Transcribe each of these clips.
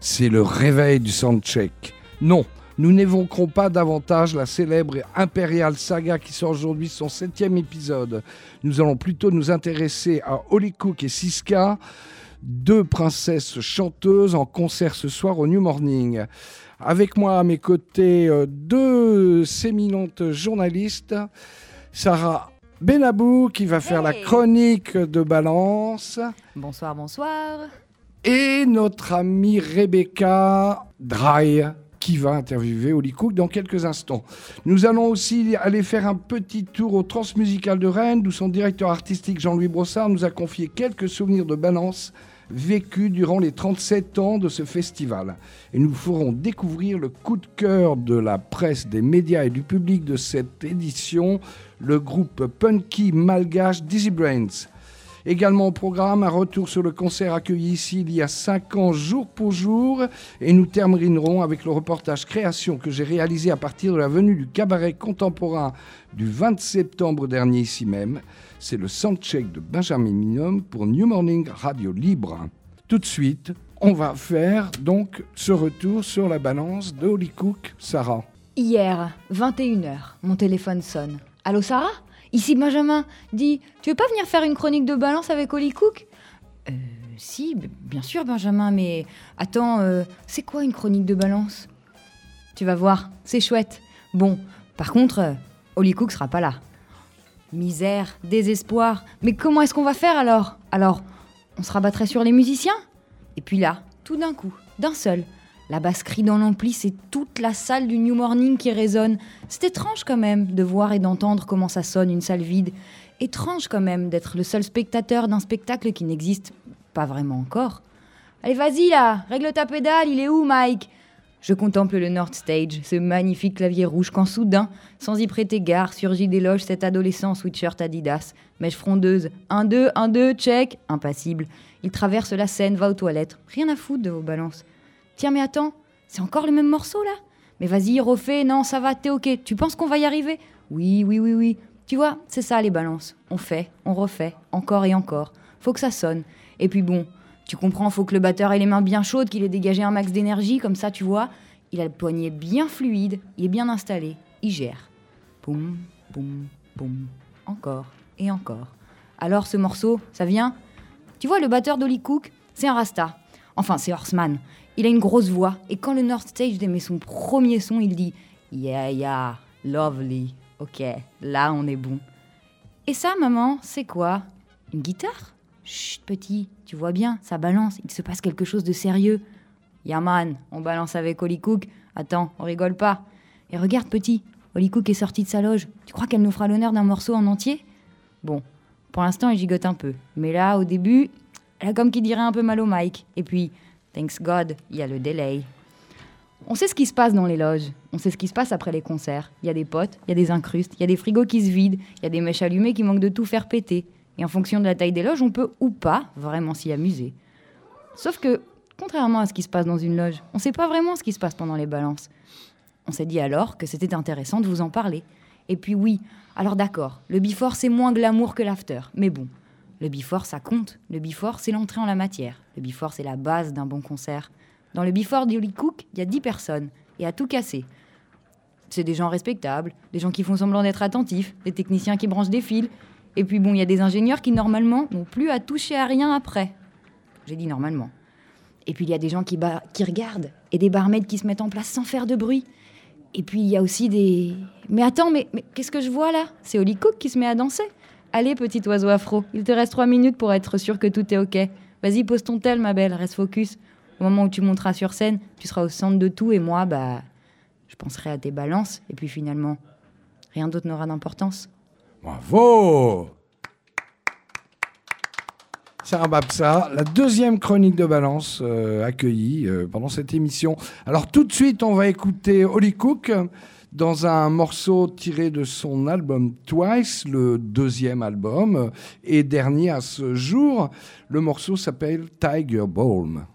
C'est le réveil du soundcheck. Non, nous n'évoquerons pas davantage la célèbre Imperial Saga qui sort aujourd'hui son septième épisode. Nous allons plutôt nous intéresser à Holly Cook et Siska, deux princesses chanteuses en concert ce soir au New Morning. Avec moi à mes côtés, deux séminentes journalistes. Sarah Benabou qui va faire la chronique de Balance. Bonsoir, bonsoir. Et notre amie Rebecca Dry qui va interviewer Oli Cook dans quelques instants. Nous allons aussi aller faire un petit tour au Transmusical de Rennes, d'où son directeur artistique Jean-Louis Brossard nous a confié quelques souvenirs de Balance vécus durant les 37 ans de ce festival. Et nous ferons découvrir le coup de cœur de la presse, des médias et du public de cette édition, le groupe punky malgache Dizzy Brains. Également au programme, un retour sur le concert accueilli ici il y a 5 ans, jour pour jour. Et nous terminerons avec le reportage création que j'ai réalisé à partir de la venue du cabaret contemporain du 20 septembre dernier ici même. C'est le soundcheck de Benjamin Minum pour New Morning Radio Libre. Tout de suite, on va faire donc ce retour sur la balance de Holly Cook, Sarah. Hier, 21h, mon téléphone sonne. Allô Sarah? Ici Benjamin. Dis, tu veux pas venir faire une chronique de balance avec Holly Cook? Euh, si, bien sûr Benjamin, mais attends, euh, c'est quoi une chronique de balance? Tu vas voir, c'est chouette. Bon, par contre, euh, Holly Cook sera pas là. Misère, désespoir. Mais comment est-ce qu'on va faire alors? Alors, on se rabattrait sur les musiciens? Et puis là, tout d'un coup, d'un seul, la basse crie dans l'ampli, c'est toute la salle du New Morning qui résonne. C'est étrange quand même de voir et d'entendre comment ça sonne une salle vide. Étrange quand même d'être le seul spectateur d'un spectacle qui n'existe pas vraiment encore. Allez, vas-y là, règle ta pédale, il est où Mike? Je contemple le North Stage, ce magnifique clavier rouge, quand soudain, sans y prêter garde, surgit des loges cet adolescent sweatshirt Adidas, mèche frondeuse, un deux, un deux, check, impassible. Il traverse la scène, va aux toilettes, rien à foutre de vos balances. Tiens, mais attends, c'est encore le même morceau là? Mais vas-y, refais, non, ça va, t'es ok. Tu penses qu'on va y arriver? Oui, oui, oui, oui. Tu vois, c'est ça les balances. On fait, on refait, encore et encore. Faut que ça sonne. Et puis bon, tu comprends, faut que le batteur ait les mains bien chaudes, qu'il ait dégagé un max d'énergie, comme ça, tu vois. Il a le poignet bien fluide, il est bien installé, il gère. Boum, boum, boum, encore et encore. Alors ce morceau, ça vient? Tu vois, le batteur d'Holly Cook, c'est un rasta. Enfin, c'est Horseman. Il a une grosse voix, et quand le North Stage émet son premier son, il dit Yeah, yeah, lovely. Ok, là on est bon. Et ça, maman, c'est quoi? Une guitare? Chut, petit, tu vois bien, ça balance, il se passe quelque chose de sérieux. Yeah, man, on balance avec Holly Cook. Attends, on rigole pas. Et regarde, petit, Holly Cook est sortie de sa loge. Tu crois qu'elle nous fera l'honneur d'un morceau en entier? Bon, pour l'instant, elle gigote un peu. Mais là, au début, elle a comme qui dirait un peu mal au mic. Et puis, Thanks God, il y a le délai. On sait ce qui se passe dans les loges, on sait ce qui se passe après les concerts. Il y a des potes, il y a des incrustes, il y a des frigos qui se vident, il y a des mèches allumées qui manquent de tout faire péter. Et en fonction de la taille des loges, on peut ou pas vraiment s'y amuser. Sauf que, contrairement à ce qui se passe dans une loge, on ne sait pas vraiment ce qui se passe pendant les balances. On s'est dit alors que c'était intéressant de vous en parler. Et puis oui, alors d'accord, le before c'est moins glamour que l'after, mais bon, le before ça compte. Le before c'est l'entrée en la matière. Le before c'est la base d'un bon concert. Dans le before d'Holly Cook, il y a 10 personnes, et à tout casser. C'est des gens respectables, des gens qui font semblant d'être attentifs, des techniciens qui branchent des fils, et puis bon, il y a des ingénieurs qui normalement n'ont plus à toucher à rien après. J'ai dit normalement. Et puis il y a des gens qui, regardent, et des barmaids qui se mettent en place sans faire de bruit. Et puis il y a aussi des... Mais attends, mais, mais qu'est-ce que je vois là? C'est Holly Cook qui se met à danser. Allez, petit oiseau afro, il te reste trois minutes pour être sûr que tout est ok. Vas-y, pose ton tel, ma belle, reste focus. Au moment où tu monteras sur scène, tu seras au centre de tout et moi, bah, je penserai à tes balances. Et puis finalement, rien d'autre n'aura d'importance. Bravo Sarah Babsa, la deuxième chronique de balance euh, accueillie euh, pendant cette émission. Alors tout de suite, on va écouter Holly Cook dans un morceau tiré de son album Twice, le deuxième album et dernier à ce jour. Le morceau s'appelle Tiger Balm.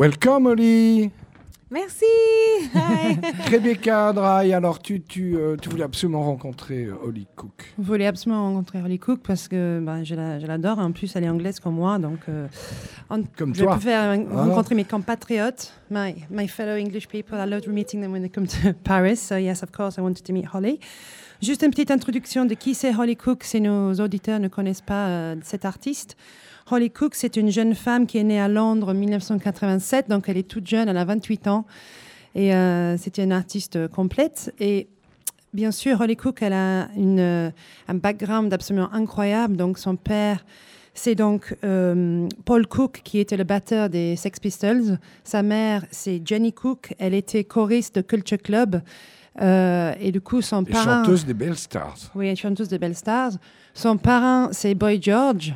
Welcome, Oli. Merci. Rebecca Dry, alors tu, tu, euh, tu voulais absolument rencontrer euh, Holly Cook. Vous voulez absolument rencontrer Holly Cook parce que bah, je l'adore. En plus, elle est anglaise comme moi. Donc, euh, comme je préfère rencontrer mes compatriotes, my, my fellow English people. I loved meeting them when they come to Paris. So, yes, of course, I wanted to meet Holly. Juste une petite introduction de qui c'est Holly Cook si nos auditeurs ne connaissent pas cet artiste. Holly Cook, c'est une jeune femme qui est née à Londres en 1987, donc elle est toute jeune, elle a 28 ans. Et euh, c'était une artiste complète. Et bien sûr, Holly Cook, elle a une, un background absolument incroyable. Donc son père, c'est donc euh, Paul Cook, qui était le batteur des Sex Pistols. Sa mère, c'est Jenny Cook. Elle était choriste de Culture Club. Euh, et du coup, son parent... Chanteuse des Bell Stars. Oui, chanteuse des Bell Stars. Son parent, c'est Boy George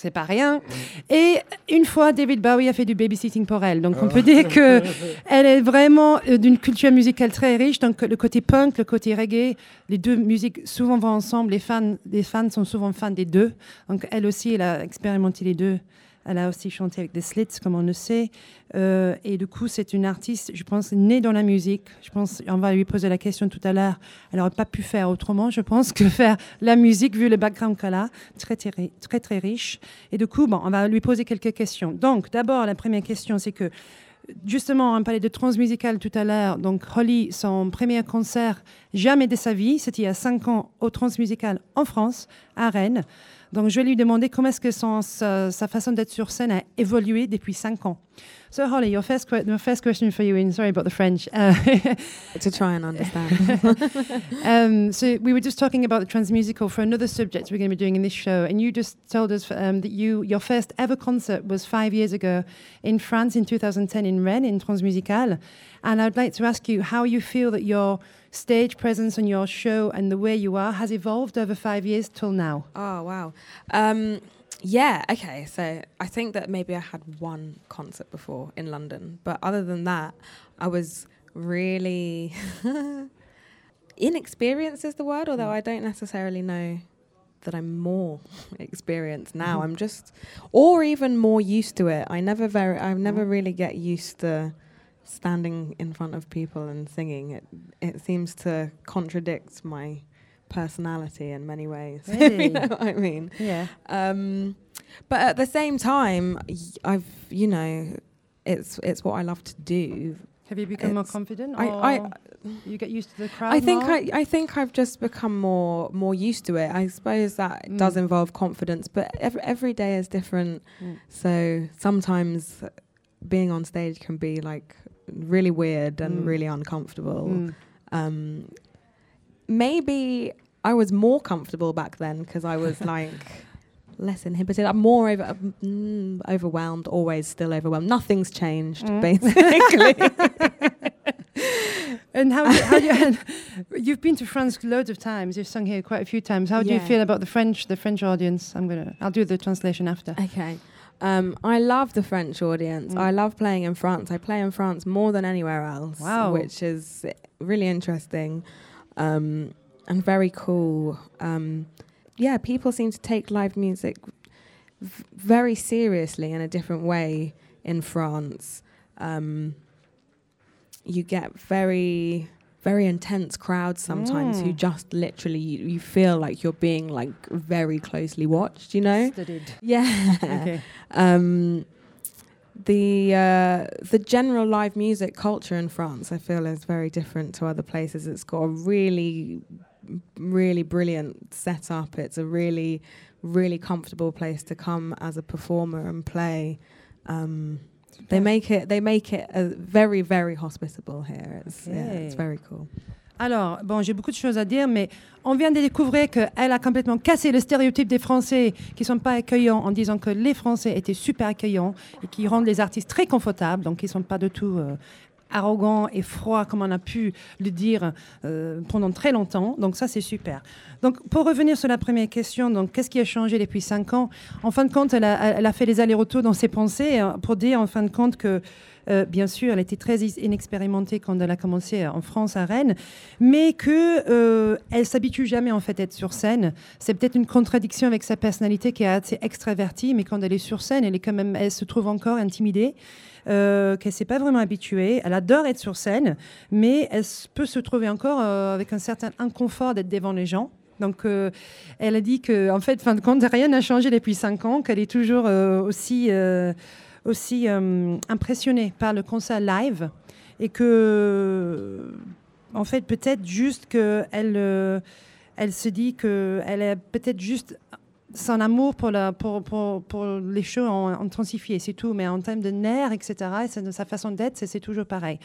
c'est pas rien. Et une fois, David Bowie a fait du babysitting pour elle. Donc, on peut dire que elle est vraiment euh, d'une culture musicale très riche. Donc, le côté punk, le côté reggae, les deux musiques souvent vont ensemble. Les fans, les fans sont souvent fans des deux. Donc, elle aussi, elle a expérimenté les deux. Elle a aussi chanté avec des Slits, comme on le sait. Euh, et du coup, c'est une artiste, je pense, née dans la musique. Je pense, on va lui poser la question tout à l'heure. Elle n'aurait pas pu faire autrement, je pense, que faire la musique, vu le background qu'elle a, très, très, très, riche. Et du coup, bon, on va lui poser quelques questions. Donc, d'abord, la première question, c'est que justement, on parlait de transmusical tout à l'heure. Donc, Holly, son premier concert jamais de sa vie, c'était il y a cinq ans au transmusical en France, à Rennes. Donc, je vais lui demander comment est-ce que son, sa, sa façon d'être sur scène a évolué depuis cinq ans. So, Holly, your first, que- first question for you, and sorry about the French. Uh, to try and understand. um, so, we were just talking about the transmusical for another subject we're going to be doing in this show, and you just told us um, that you your first ever concert was five years ago in France in 2010 in Rennes in Transmusical. And I'd like to ask you how you feel that your stage presence on your show and the way you are has evolved over five years till now. Oh, wow. Um, yeah, okay. So I think that maybe I had one concert before in London, but other than that, I was really inexperienced is the word, although mm. I don't necessarily know that I'm more experienced now. Mm-hmm. I'm just, or even more used to it. I never very, I never mm. really get used to standing in front of people and singing. It it seems to contradict my personality in many ways. Really? you know what I mean? Yeah. Um, but at the same time, I've you know, it's it's what I love to do. Have you become it's more confident? I, I you get used to the crowd. I think more? I, I think I've just become more more used to it. I suppose that mm. does involve confidence, but every every day is different. Mm. So sometimes being on stage can be like really weird and mm. really uncomfortable. Mm. Um, maybe I was more comfortable back then because I was like less inhibited. I'm more over, mm, overwhelmed, always still overwhelmed. Nothing's changed, mm. basically. and how, do, how do you, you've been to France loads of times. You've sung here quite a few times. How do you feel about the French, the French audience? I'm gonna, I'll do the translation after. Okay. Um, I love the French audience. Mm. I love playing in France. I play in France more than anywhere else, wow. which is really interesting um, and very cool. Um, yeah, people seem to take live music v- very seriously in a different way in France. Um, you get very very intense crowds sometimes mm. who just literally you, you, feel like you're being like very closely watched you know Studied. yeah okay. um, the uh, the general live music culture in France I feel is very different to other places it's got a really really brilliant setup it's a really really comfortable place to come as a performer and play um, They make it, they make it a very, very hospitable here. It's, okay. yeah, it's very cool. Alors, bon, j'ai beaucoup de choses à dire, mais on vient de découvrir qu'elle a complètement cassé le stéréotype des Français qui ne sont pas accueillants en disant que les Français étaient super accueillants et qui rendent les artistes très confortables, donc ils ne sont pas du tout euh, arrogant et froid, comme on a pu le dire euh, pendant très longtemps. Donc ça, c'est super. Donc pour revenir sur la première question, donc qu'est-ce qui a changé depuis cinq ans? En fin de compte, elle a, fait les allers-retours dans ses pensées euh, pour dire en fin de compte que Euh, bien sûr, elle était très inexpérimentée quand elle a commencé en France à Rennes, mais que euh, s'habitue jamais en fait à être sur scène. C'est peut-être une contradiction avec sa personnalité qui est assez extravertie, mais quand elle est sur scène, elle est quand même, elle se trouve encore intimidée. Euh, qu'elle s'est pas vraiment habituée. Elle adore être sur scène, mais elle peut se trouver encore euh, avec un certain inconfort d'être devant les gens. Donc, euh, elle a dit que, en fait, fin de compte, rien n'a changé depuis cinq ans, qu'elle est toujours euh, aussi, aussi impressionnée par le concert live et que, en fait, peut-être juste qu'elle elle se dit qu'elle est peut-être juste son amour pour, les shows ont intensifié, c'est tout. Mais en termes de nerfs, etc., et de sa façon d'être, c'est- toujours pareil.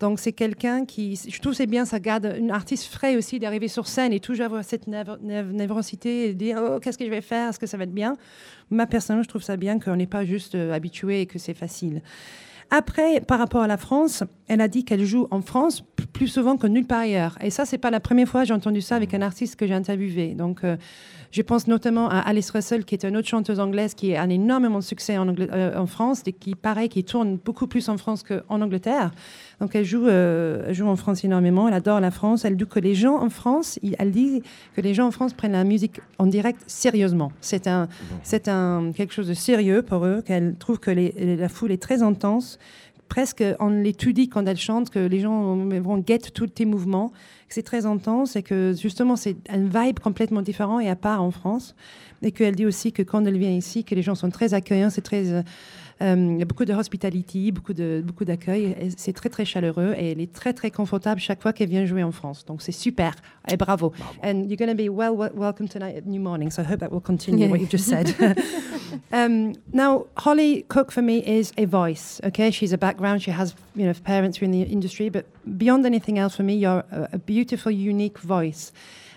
Donc c'est quelqu'un qui, je trouve c'est bien, ça garde une artiste frais aussi d'arriver sur scène et toujours avoir cette név- név- névrosité et dire oh, qu'est-ce que je vais faire, est-ce que ça va être bien? Moi personnellement, je trouve ça bien qu'on n'est pas juste euh, habitué et que c'est facile. Après, par rapport à la France, elle a dit qu'elle joue en France plus souvent que nulle part ailleurs. Et ça, c'est pas la première fois que j'ai entendu ça avec un artiste que j'ai interviewé. Donc, euh, je pense notamment à Alice Russell, qui est une autre chanteuse anglaise qui a un énormément de succès en, Angl- euh, en France, et qui, pareil, qui tourne beaucoup plus en France qu'en Angleterre. Donc, elle joue, euh, elle joue en France énormément. Elle adore la France. Elle dit que les gens en France, elle dit que les gens en France prennent la musique en direct sérieusement. C'est un, c'est un quelque chose de sérieux pour eux. Qu'elle trouve que les- la foule est très intense. Presque, on l'étudie quand elle chante, que les gens vont guettent tous tes mouvements, que c'est très intense et que justement c'est un vibe complètement différent et à part en France. Et qu'elle dit aussi que quand elle vient ici, que les gens sont très accueillants, c'est très, euh, il y a beaucoup de hospitality, beaucoup de beaucoup d'accueil, c'est très très chaleureux et elle est très très confortable chaque fois qu'elle vient jouer en France. Donc c'est super et bravo. And you're going to be well, wel- welcome tonight at New Morning. So I hope that will continue what you've just said. um, now Holly Cook for me is a voice. Okay, she's a background. She has you know parents who are in the industry, but beyond anything else, for me, you're a, a beautiful, unique voice.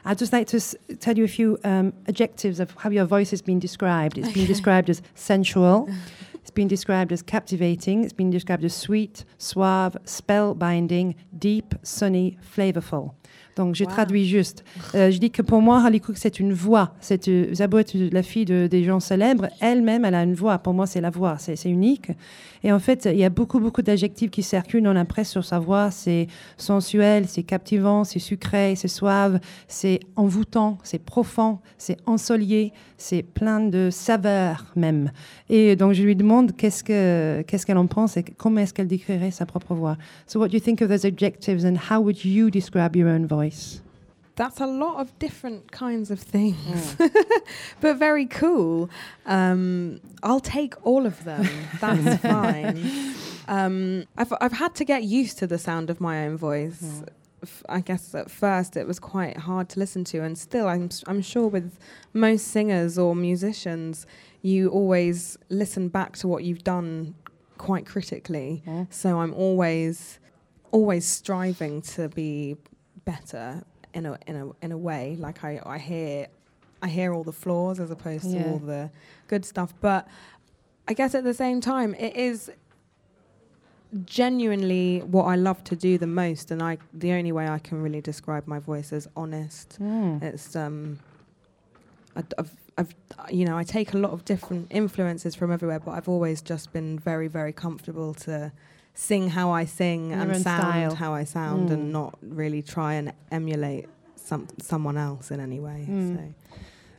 I'd just like to s- tell you a few um, adjectives of how your voice has been described. It's been described as sensual. It's been described as captivating. It's been described as sweet, suave, spellbinding, deep, sunny, flavorful. Donc, je Wow. traduis juste. Euh, je dis que pour moi, Harley Cook, c'est une voix. C'est euh, la fille de, des gens célèbres, elle-même, elle a une voix. Pour moi, c'est la voix. C'est c'est unique. Et en fait, il y a beaucoup, beaucoup d'adjectifs qui circulent dans la presse sur sa voix. C'est sensuel, c'est captivant, c'est sucré, c'est suave, c'est envoûtant, c'est profond, c'est ensoleillé, c'est plein de saveurs même. Et donc, je lui demande qu'est-ce que qu'est-ce qu'elle en pense et comment est-ce qu'elle décrirait sa propre voix. So, what do you think of those adjectives and how would you describe your own voice? That's a lot of different kinds of things, but very cool. Um, I'll take all of them. That's fine. Um, I've I've had to get used to the sound of my own voice. F- I guess at first it was quite hard to listen to, and still, I'm I'm sure with most singers or musicians, you always listen back to what you've done quite critically. Mm. So I'm always always striving to be better in a in a in a way. Like I, I hear I hear all the flaws as opposed to all the good stuff. But I guess at the same time it is genuinely what I love to do the most and I the only way I can really describe my voice is honest. Mm. It's um I, have I've you know I take a lot of different influences from everywhere, but I've always just been very very comfortable to sing how I sing Your and sound style. how I sound, Mm. and not really try and emulate some someone else in any way. Mm. So.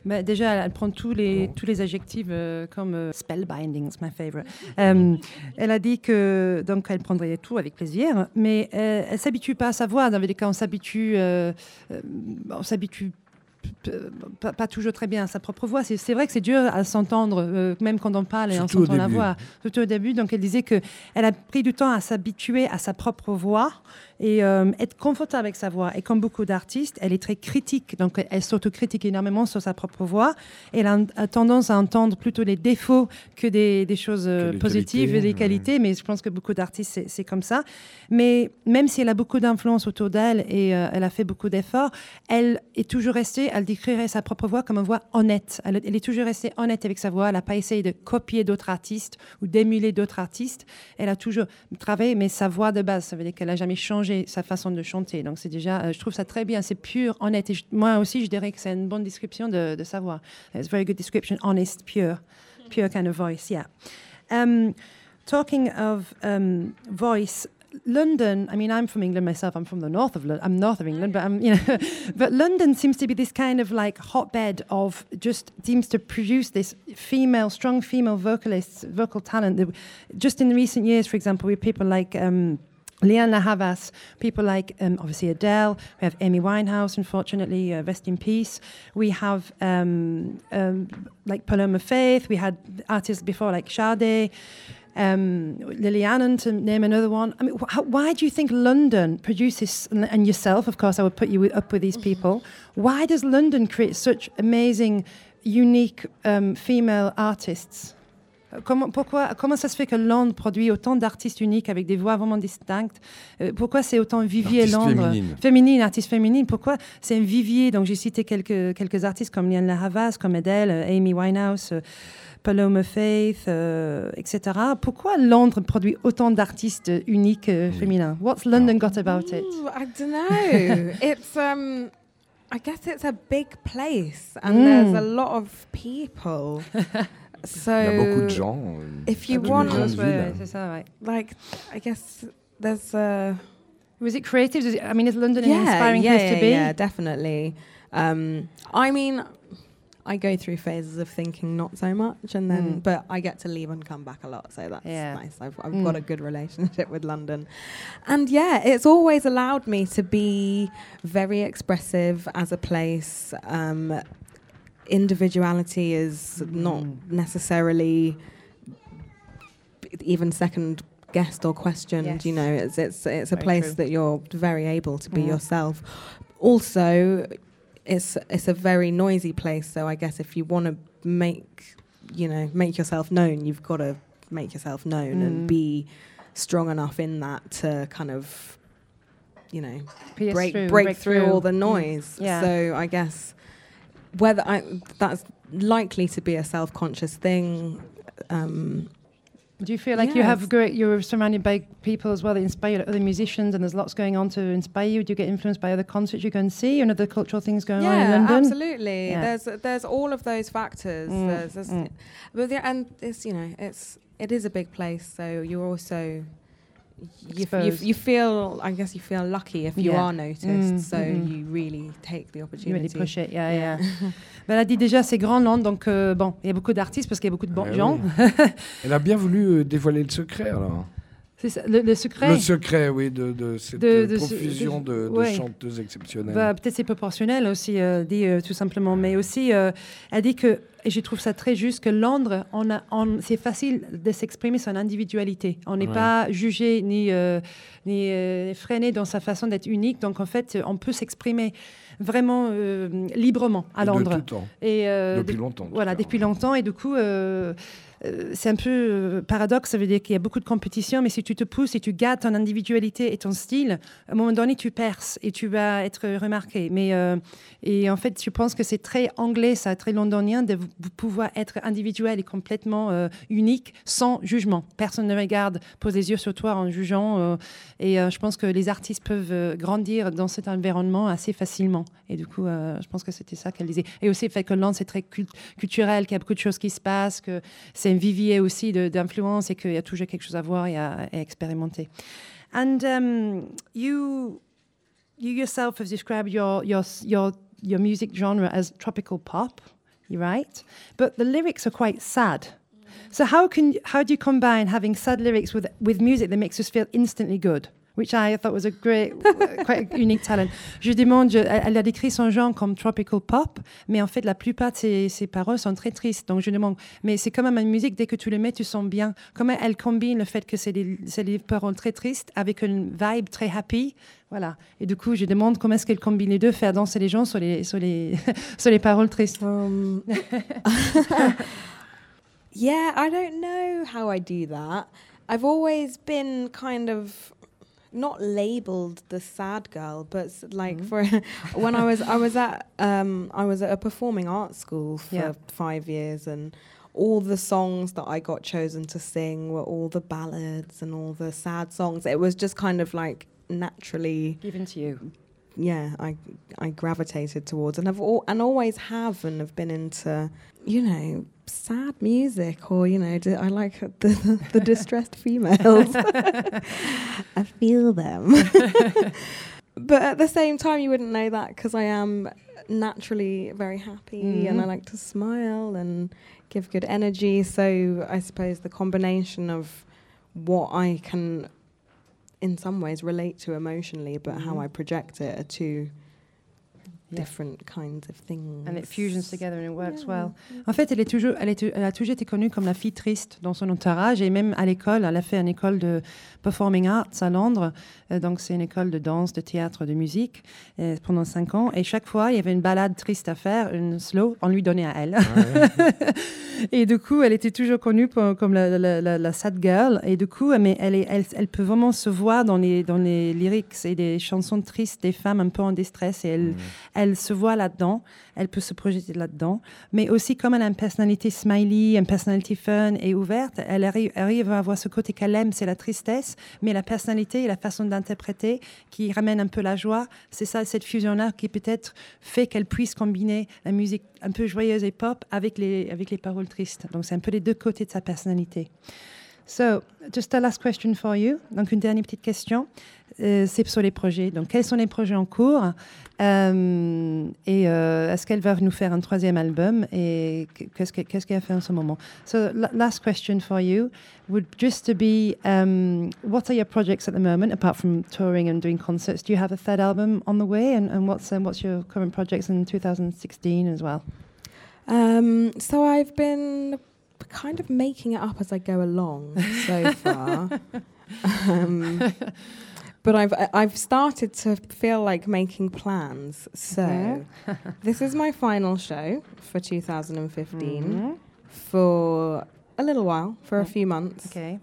Bah, déjà, elle, elle prend tous les, tous les adjectifs euh, comme euh, spellbinding, c'est my favorite. Euh, elle a dit que donc elle prendrait tout avec plaisir, mais euh, elle s'habitue pas à sa voix. Dans les cas, on s'habitue, euh, euh, on s'habitue pas, pas toujours très bien à sa propre voix. C'est vrai que c'est dur à s'entendre, euh, même quand on parle et au s'entend la voix. Surtout au début. Donc elle disait que elle a pris du temps à s'habituer à sa propre voix et euh, être confortable avec sa voix. Et comme beaucoup d'artistes, elle est très critique. Donc elle s'autocritique énormément sur sa propre voix. Elle a, a tendance à entendre plutôt les défauts que des, des choses euh, Que les positives qualités, et des ouais. qualités. Mais je pense que beaucoup d'artistes, c'est- c'est comme ça. Mais même si elle a beaucoup d'influence autour d'elle et euh, elle a fait beaucoup d'efforts, elle est toujours restée, elle décrirait sa propre voix comme une voix honnête. Elle, elle est toujours restée honnête avec sa voix. Elle n'a pas essayé de copier d'autres artistes ou d'émuler d'autres artistes. Elle a toujours travaillé, mais sa voix de base, ça veut dire qu'elle n'a jamais changé sa façon de chanter. Donc c'est déjà, euh, je trouve ça très bien, c'est pur, honnête. Et moi aussi, je dirais que c'est une bonne description de, de sa voix. It's a very good description, honest, pure, pure kind of voice, yeah. Um, talking of um, voice, London. I mean, I'm from England myself. I'm from the north of. I'm north of England, but I'm you know, but London seems to be this kind of like hotbed of just seems to produce this female, strong female vocalists, vocal talent. Just in recent years, for example, with people like. Um, Leanne La Havas, people like um, obviously Adele, we have Amy Winehouse, unfortunately, uh, rest in peace. We have um, um, like Paloma Faith, we had artists before like Sade, um, Lily Allen, to name another one. I mean, wh- why do you think London produces, and- and yourself, of course, I would put you up with these people. Why does London create such amazing, unique um, female artists? Comment, pourquoi, comment ça se fait que Londres produit autant d'artistes uniques avec des voix vraiment distinctes? Euh, Pourquoi c'est autant vivier Londres? Féminine, artistes féminines. Pourquoi c'est un vivier? Donc j'ai cité quelques, quelques artistes comme Liane La Havas, comme Adele, euh, Amy Winehouse, euh, Paloma Faith, euh, etc. Pourquoi Londres produit autant d'artistes uniques euh, féminins? What's London got about it? Ooh, I don't know. it's um, I guess it's a big place, and Mm. there's a lot of people. so Il y a beaucoup de gens. euh, if you want- grande Ouais, ouais, ville. c'est ça, ouais. like, I guess there's a Was it creative? Is it- I mean, is London an inspiring yeah, place to yeah, be? yeah, definitely. Um, I mean, I go through phases of thinking not so much, and then Mm. but I get to leave and come back a lot, so that's Yeah. nice. I've, I've Mm. got a good relationship with London, and yeah, it's always allowed me to be very expressive as a place. Um, individuality is not Mm. necessarily even second guessed or questioned. Yes. You know, it's it's it's a Very place true. that you're very able to be Mm. yourself. Also, it's it's a very noisy place. So I guess if you want to make you know make yourself known, you've got to make yourself known Mm. and be strong enough in that to kind of you know break through, break, through, all the Mm. noise. Yeah. So I guess whether I, that's likely to be a self-conscious thing. Um, Do you feel like you have great? You're surrounded by people as well that inspire other musicians, and there's lots going on to inspire you. Do you get influenced by other concerts you go and see, and other cultural things going on in yeah, London? absolutely. Yeah. There's there's all of those factors. Mm, There's, there's mm. but the, and it's you know it's it is a big place, so you're also. You, f- you, you feel, I guess, you feel lucky if you Yeah. are noticed. Mm, so mhm. you really take the You opportunity. really push it, yeah, Yeah. yeah. Ben, elle a dit déjà c'est grand Londres, donc euh, bon, il y a beaucoup d'artistes parce qu'il y a beaucoup de bons Eh gens. oui. Elle a bien voulu euh, dévoiler le secret, alors. Ça, le, le secret. Le secret, oui, de, de cette De- de profusion de, ouais. chanteuses exceptionnelles. Bah, Peut-être c'est proportionnel aussi, euh, dit euh, tout simplement. Mais aussi, euh, elle dit que, et je trouve ça très juste, que Londres, on a, on, c'est facile de s'exprimer son individualité. On n'est Ouais. pas jugé ni, euh, ni euh, freiné dans sa façon d'être unique. Donc en fait, on peut s'exprimer vraiment librement à Londres. De tout temps. Et, Depuis de- longtemps. Voilà, depuis longtemps. Et du coup, euh, c'est un peu euh, paradoxe. Ça veut dire qu'il y a beaucoup de compétition, mais si tu te pousses et tu gardes ton individualité et ton style, à un moment donné, tu perces et tu vas être remarqué. Mais euh, et en fait, je pense que c'est très anglais, ça, très londonien, de pouvoir être individuel et complètement unique, sans jugement. Personne ne regarde, pose les yeux sur toi en jugeant. et je pense que les artistes peuvent grandir dans cet environnement assez facilement. Et du coup, je pense que c'était ça qu'elle disait. Et aussi le fait que Londres, c'est très cult- culturel, qu'il y a beaucoup de choses qui se passent, que c'est un vivier aussi d'influence et qu'il y a toujours quelque chose à voir et à, à expérimenter. And um, you, you yourself have described your, your, your, your music genre as tropical pop, you're right? But the lyrics are quite sad. So how can how do you combine having sad lyrics with with music that makes us feel instantly good? Which I thought was a great, quite a unique talent. Je demande, je- elle, a décrit son genre comme tropical pop, mais en fait la plupart de ses, ses paroles sont très tristes. Donc je demande, mais c'est quand même une musique dès que tu le mets, tu sens bien. Comment elle combine le fait que c'est des, c'est des paroles très tristes avec une vibe très happy, voilà. Et du coup, je demande comment est-ce qu'elle combine les deux, faire danser les gens sur les sur les sur les paroles tristes? Um, yeah, I don't know how I do that. I've always been kind of not labeled the sad girl, but like for when I was I was at um, I was at a performing arts school for Yeah. five years, and all the songs that I got chosen to sing were all the ballads and all the sad songs. It was just kind of like naturally Given to you. yeah, I I gravitated towards and have all, and always have and have been into you know, sad music or, you know, I like the, the distressed females. I feel them. but at the same time, you wouldn't know that because I am naturally very happy mm-hmm. and I like to smile and give good energy. So I suppose the combination of what I can, in some ways, relate to emotionally, but mm-hmm. how I project it are two different kinds of things. And it fusions together and it works yeah. well. En fait, elle, est toujours, elle, est, elle, a toujours été connue comme la fille triste dans son entourage et même à l'école, elle a fait une école de performing arts à Londres. Euh, donc, c'est une école de danse, de théâtre, de musique euh, pendant cinq ans. Et chaque fois, il y avait une balade triste à faire, une slow, on lui donnait à elle. Ah et du coup, elle était toujours connue comme la, la, la, sad girl. Et du coup, mais elle, est, elle, elle, peut vraiment se voir dans les, dans les lyrics et des chansons tristes des femmes un peu en. Et elle, mmh elle se voit là-dedans, elle peut se projeter là-dedans, mais aussi comme elle a une personnalité smiley, une personnalité fun et ouverte, elle arrive, à avoir ce côté qu'elle aime, c'est la tristesse, mais la personnalité et la façon d'interpréter qui ramène un peu la joie, c'est ça, cette fusion-là qui peut-être fait qu'elle puisse combiner la musique un peu joyeuse et pop avec les, avec les paroles tristes. Donc c'est un peu les deux côtés de sa personnalité. So, just a last question for you. Donc, une dernière petite question. Euh, c'est sur les projets. Donc, quels sont les projets en cours euh, Et euh, est-ce qu'elle va nous faire un troisième album Et qu'est-ce qu'elle a fait en ce moment So, last question for you would just to be um, what are your projects at the moment, apart from touring and doing concerts? Do you have a third album on the way? And, and what's, um, what's your current projects in 2016 as well? Um, so, I've been kind of making it up as I go along so far. um, but I've I've started to feel like making plans. So mm-hmm. this is my final show for 2015 mm-hmm. for a little while, for a few months. Okay.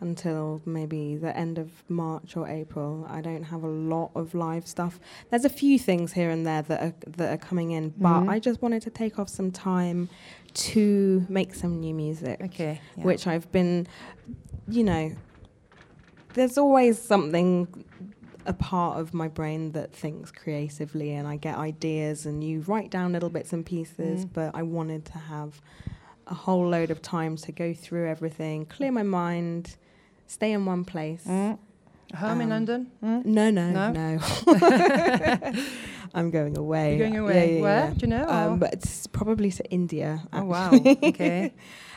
Until maybe the end of March or April, I don't have a lot of live stuff. There's a few things here and there that are that are coming in, but mm-hmm. I just wanted to take off some time to make some new music. Okay. Yeah. Which I've been, you know, there's always something a part of my brain that thinks creatively and I get ideas and you write down little bits and pieces, mm. but I wanted to have a whole load of time to go through everything, clear my mind, stay in one place. Mm. Home um, in London? Mm? No, no, no. no. I'm going away. You're going away. Yeah, yeah, Where? Yeah. Do you know? Um, but it's probably to India. Actually. Oh wow. okay.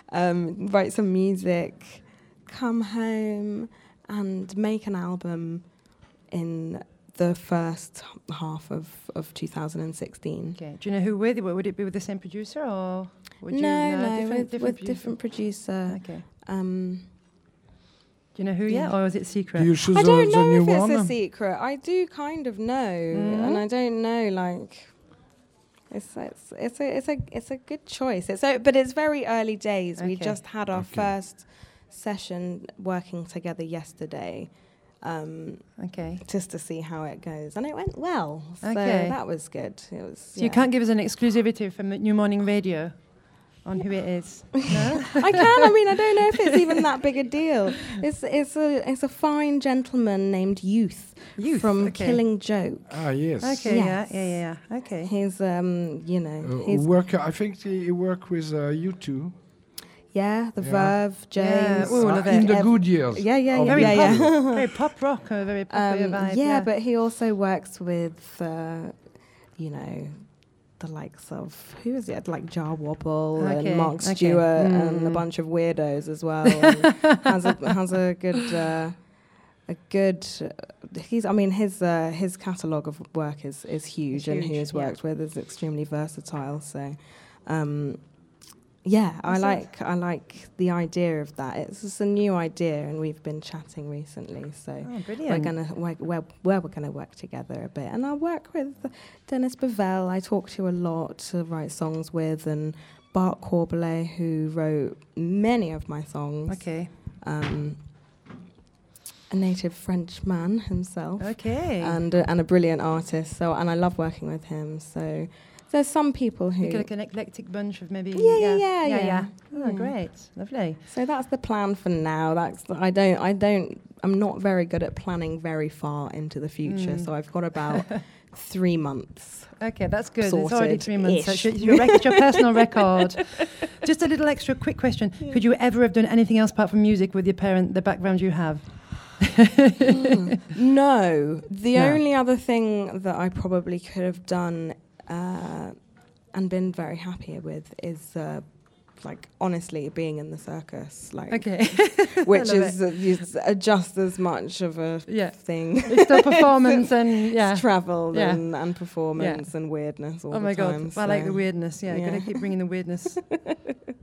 um, write some music, come home, and make an album in the first half of, of 2016. Okay. Do you know who with? Would it be with the same producer or? Would no, you, no, no, different, with, different with producer? different producer. Okay. Um, do you know who yet, or is it secret? You I don't know if it's a secret. I do kind of know, mm-hmm. and I don't know like. It's it's it's a it's a it's a good choice. It's a, but it's very early days. Okay. We just had our okay. first session working together yesterday. Um, okay. Just to see how it goes, and it went well. So okay. that was good. It was. So yeah. you can't give us an exclusivity from New Morning Radio on who it is? No? I can. I mean, I don't know if it's even that big a deal. It's it's a it's a fine gentleman named Youth, Youth from okay. Killing Joke. Ah, yes. Okay. Yes. Yeah. Yeah. Yeah. Okay. He's um, you know, uh, he's work. I think he worked with uh, you too. Yeah, the yeah. Verve, James. Yeah. Ooh, uh, in the good years. Yeah, yeah, very yeah, pop, yeah. very pop rock, uh, very pop um, vibe. Yeah, yeah, but he also works with, uh, you know, the likes of who is it like Jar Wobble okay. and Mark Stewart okay. mm. and a bunch of weirdos as well. has a has a good uh, a good. Uh, he's I mean his uh, his catalogue of work is is huge, and who he's worked yeah. with is extremely versatile. So. Um, yeah, I like I like the idea of that. It's just a new idea, and we've been chatting recently. So oh, we're gonna work, where, where we're gonna work together a bit, and I work with Dennis Bavell. I talk to a lot to write songs with, and Bart Corbelet, who wrote many of my songs. Okay. Um, a native French man himself. Okay. And uh, and a brilliant artist. So and I love working with him. So there's some people who like an eclectic bunch of maybe yeah yeah yeah yeah, yeah. Oh, great, lovely. So that's the plan for now. That's I don't I don't I'm not very good at planning very far into the future. Mm. So I've got about three months. Okay, that's good. it's already three months. So it's your, rec- it's your personal record. Just a little extra quick question. Could you ever have done anything else apart from music with your parent, the background you have? No, the No. only other thing that I probably could have done uh, and been very happy with is. Uh, like honestly, being in the circus, like Okay. which is, uh, is uh, just as much of a Yeah. thing. It's still performance and yeah. It's travel Yeah. and, and performance and weirdness all Oh the my time. god, I like the weirdness. Yeah, yeah. gotta keep bringing the weirdness.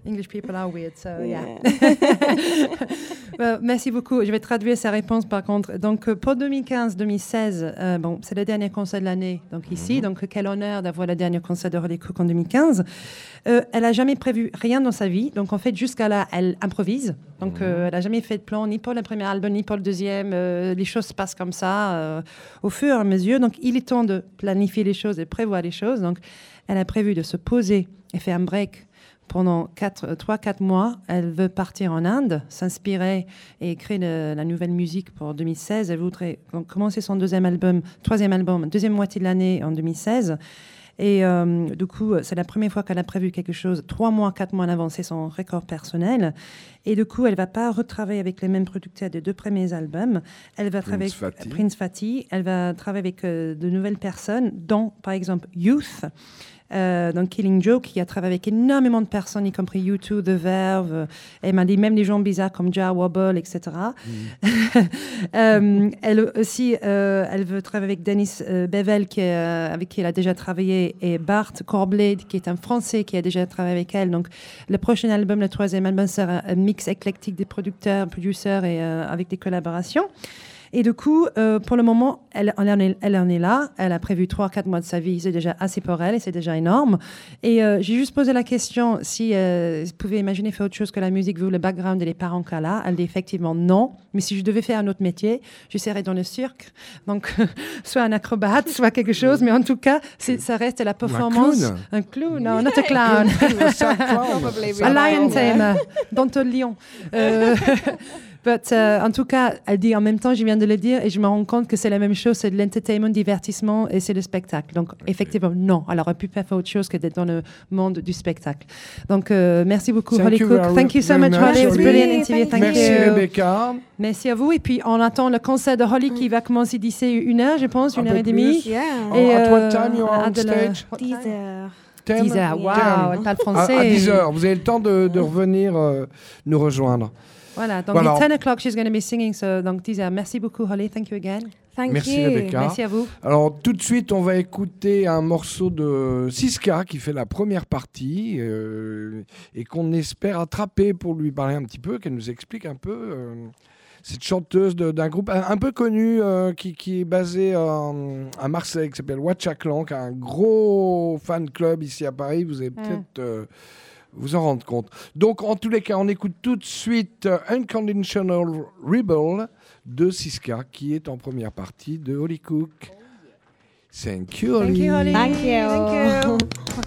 English people are weird, so yeah. Well, merci beaucoup. Je vais traduire sa réponse par contre. Donc euh, pour 2015-2016, euh, bon, c'est le dernier concert de l'année. Donc ici, donc quel honneur d'avoir le dernier concert de Holly Cook en 2015. Euh, elle a jamais prévu rien dans sa vie. Donc en fait, jusqu'à là, elle improvise. Donc euh, elle a jamais fait de plan ni pour le premier album ni pour le deuxième. Les choses se passent comme ça au fur et à mesure. Donc il est temps de planifier les choses et prévoir les choses. Donc elle a prévu de se poser et faire un break pendant 3-4 mois. Elle veut partir en Inde, s'inspirer et créer le- la nouvelle musique pour 2016. Elle voudrait com- commencer son deuxième album, troisième album, deuxième moitié de l'année en 2016. Et euh, du coup, c'est la première fois qu'elle a prévu quelque chose, trois mois, quatre mois en avance, son record personnel. Et du coup, elle va pas retravailler avec les mêmes producteurs des deux premiers albums. Elle va travailler avec Fatih. Prince Fatih. Elle va travailler avec euh, de nouvelles personnes, dont par exemple Youth. Euh, dans Killing Joke, qui a travaillé avec énormément de personnes, y compris U2, The Verve. euh, Elle m'a dit même des gens bizarres comme Jar Wobble, etc. Euh, elle aussi, euh, elle veut travailler avec Dennis euh, Bevel, qui est, euh, avec qui elle a déjà travaillé, et Bart Corblade, qui est un Français qui a déjà travaillé avec elle. Donc, le prochain album, le troisième album, sera un mix éclectique des producteurs, producteurs et euh, avec des collaborations. Et du coup, euh, pour le moment, elle, elle en est, elle en est là. Elle a prévu 3-4 mois de sa vie. C'est déjà assez pour elle et c'est déjà énorme. Et euh, j'ai juste posé la question si euh, vous pouvez imaginer faire autre chose que la musique, vu le background et les parents qu'elle a. Elle dit effectivement non. Mais si je devais faire un autre métier, je serais dans le cirque. Donc, soit un acrobate, soit quelque chose. Mais en tout cas, ça reste la performance. clown. Un clown, non, not a clown. Un A lion tamer, dans le lion. Euh, but, euh, en tout cas, elle dit en même temps, je viens de le dire, et je me rends compte que c'est la même chose, c'est de l'entertainment, divertissement, et c'est le spectacle. Donc, effectivement, non, elle aurait pu faire autre chose que d'être dans le monde du spectacle. Donc, euh, merci beaucoup, Thank Holly you Cook. very- Thank you so very much, Holly. It was Holly. brilliant interview. Thank Merci you. Rebecca. Merci à vous. Et puis, on attend le concert de Holly qui va commencer d'ici une heure, je pense, Un une heure et demie. Yeah. Oh, at what euh, time you are à on stage? what time? 10 heures. 10 10 heures. Wow, elle parle À, français. à 10 heures. Vous avez le temps de, de revenir euh, nous rejoindre. Voilà, donc Voilà. at 10 o'clock, she's going to be singing. So, donc 10 heures. Merci beaucoup, Holly. Thank you again. Thank Merci, you. Rebecca. Merci à vous. Alors tout de suite, on va écouter un morceau de Siska qui fait la première partie euh, et qu'on espère attraper pour lui parler un petit peu, qu'elle nous explique un peu. euh, cette chanteuse d'un groupe un, un peu connu euh, qui, qui est basé euh, à Marseille, qui s'appelle Watchaclan, qui a un gros fan club ici à Paris. Vous allez peut-être euh, vous en rendre compte. Donc en tous les cas, on écoute tout de suite euh, Unconditional Rebel de Siska, qui est en première partie de Holly Cook. Thank you, Thank you, Holly. Thank you. Thank you.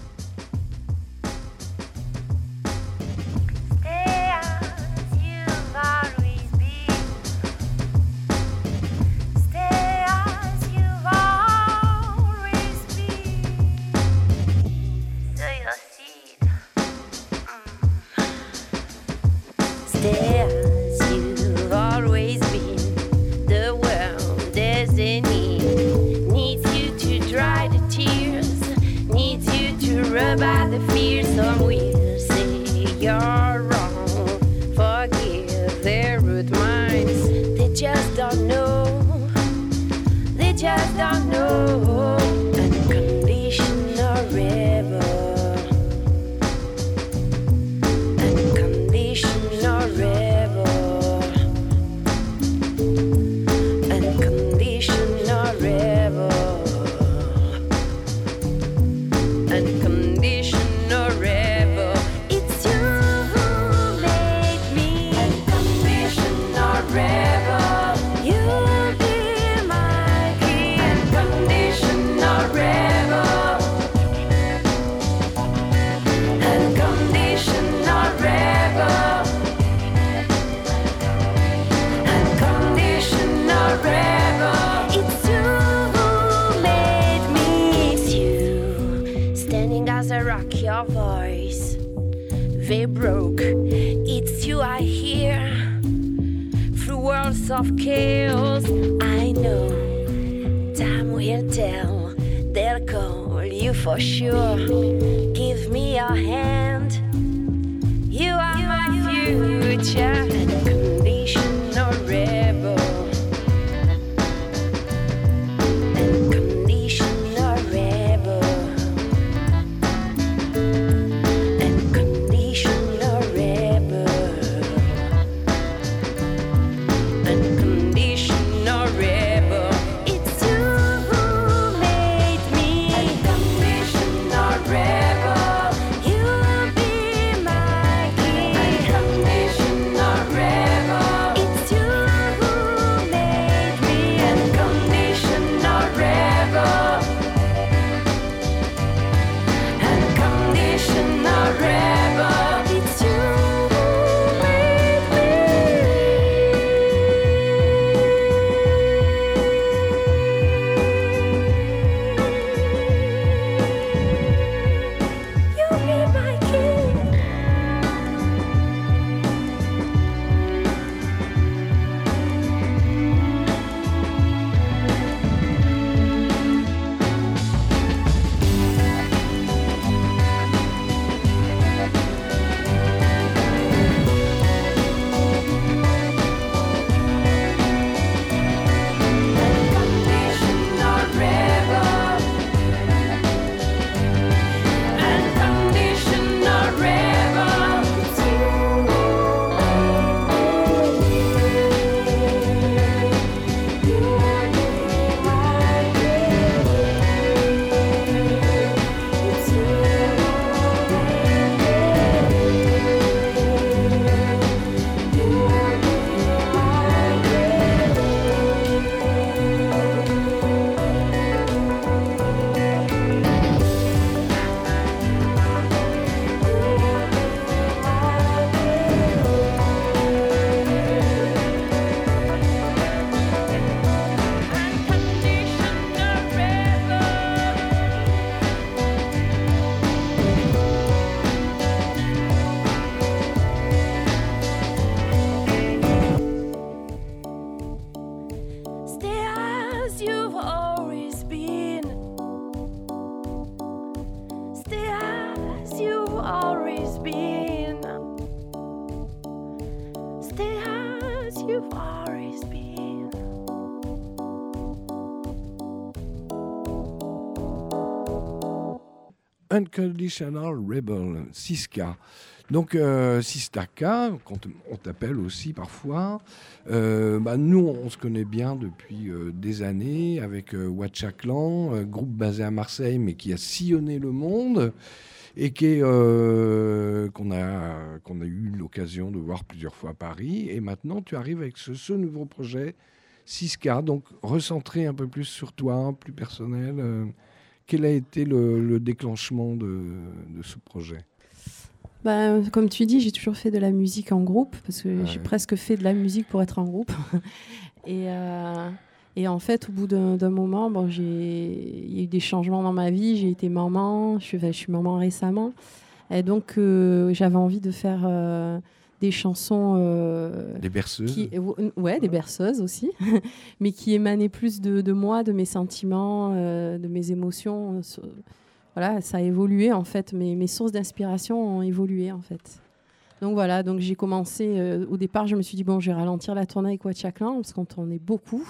I know time will tell. They'll call you for sure. Give me your hand. You are my future. Unconditional Rebel, Siska. Donc, euh, Sistaka, qu'on t'appelle aussi parfois. Euh, bah, nous, on se connaît bien depuis euh, des années avec Watchaklan, euh, groupe basé à Marseille, mais qui a sillonné le monde et qu'on a, a eu l'occasion de voir plusieurs fois à Paris. Et maintenant, tu arrives avec ce, ce nouveau projet, Siska, donc recentré un peu plus sur toi, plus personnel. Quel a été le, le déclenchement de, de ce projet? Bah, comme tu dis, j'ai toujours fait de la musique en groupe parce que j'ai presque fait de la musique pour être en groupe. et, euh, et en fait, au bout d'un moment, bon, il y a eu des changements dans ma vie. J'ai été maman, je suis, enfin, je suis maman récemment. Et donc, euh, j'avais envie de faire euh, des chansons. euh, Des berceuses qui, ouais, des berceuses aussi, mais qui émanaient plus de, de moi, de mes sentiments, euh, de mes émotions. euh, Voilà, ça a évolué en fait. Mes, mes sources d'inspiration ont évolué en fait. Donc voilà, donc j'ai commencé. euh, au départ, je me suis dit bon, je vais ralentir la tournée avec Watchaklan parce qu'on tournait beaucoup.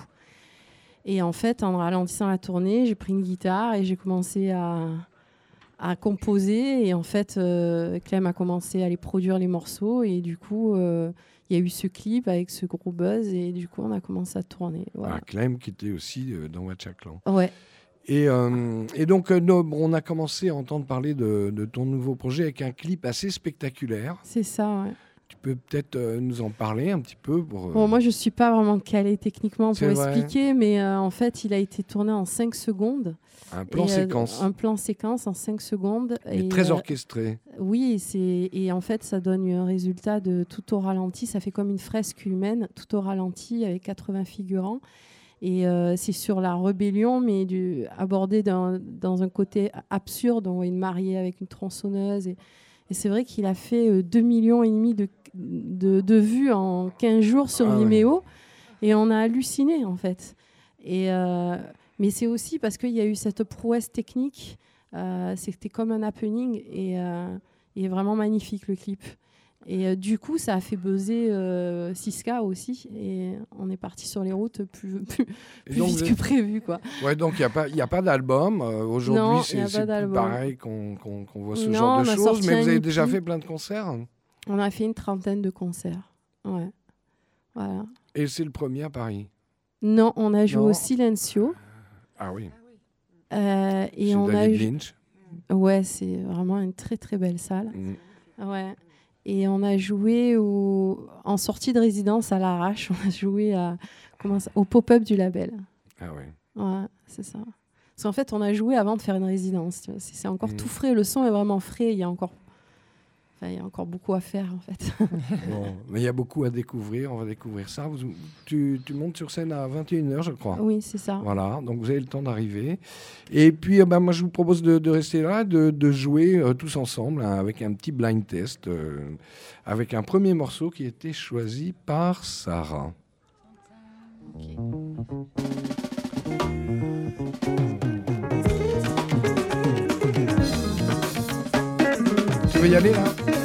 Et en fait, en ralentissant la tournée, j'ai pris une guitare et j'ai commencé à, à composer. Et en fait, euh, Clem a commencé à les produire les morceaux. Et du coup, euh, il y a eu ce clip avec ce gros buzz. Et du coup, on a commencé à tourner. Voilà. Ah, Clem qui était aussi euh, dans Watchaklan. Ouais. Et, euh, et donc, on a commencé à entendre parler de, de ton nouveau projet avec un clip assez spectaculaire. C'est ça, ouais. Tu peux peut-être nous en parler un petit peu pour, Bon, moi, je suis pas vraiment calée techniquement pour expliquer, mais en fait, il a été tourné en 5 secondes. Un plan Et, euh, séquence, un plan séquence en 5 secondes. Et, très euh, orchestré. Oui, et en fait, ça donne un résultat de tout au ralenti. Ça fait comme une fresque humaine, tout au ralenti, avec 80 figurants. Et euh, c'est sur la rébellion, mais du, abordé dans, dans un côté absurde. On voit une mariée avec une tronçonneuse. Et, Et c'est vrai qu'il a fait euh, 2 millions et demi de, de, de vues en 15 jours sur Ah ouais. Vimeo. Et on a halluciné, en fait. Et, mais c'est aussi parce qu'il y a eu cette prouesse technique. Euh, C'était comme un happening. Et euh, est vraiment magnifique, le clip. Et euh, du coup, ça a fait buzzer euh, Siska aussi. Et on est parti sur les routes plus, plus, Et plus donc, vite que prévu. Quoi. Ouais, donc il n'y a pas, d'album. Aujourd'hui, c'est pareil qu'on qu'on voit ce Non, genre de choses. Mais vous avez déjà fait plein de concerts? On a fait une trentaine de concerts. Ouais. Voilà. Et c'est le premier à Paris? Non, on a joué Non. au Silencio. Ah oui, euh, et c'est on a Lynch. Ouais, c'est vraiment une très très belle salle. Mm. Ouais. Et on a joué au... en sortie de résidence à l'Arrache. On a joué à... Comment ça... au pop-up du label. Ah oui. Ouais, c'est ça. Parce qu'en fait, on a joué avant de faire une résidence. C'est encore Mhm. tout frais. Le son est vraiment frais. Il y a encore, enfin, il y a encore beaucoup à faire en fait. Bon, mais il y a beaucoup à découvrir. On va découvrir ça. Vous- tu, tu montes sur scène à 21h, je crois. oui, c'est ça. Voilà, donc vous avez le temps d'arriver. Et puis, euh, bah, moi, je vous propose de, de rester là, de, de jouer euh, tous ensemble hein, avec un petit blind test, euh, avec un premier morceau qui a été choisi par Sarah. Tu veux y aller là?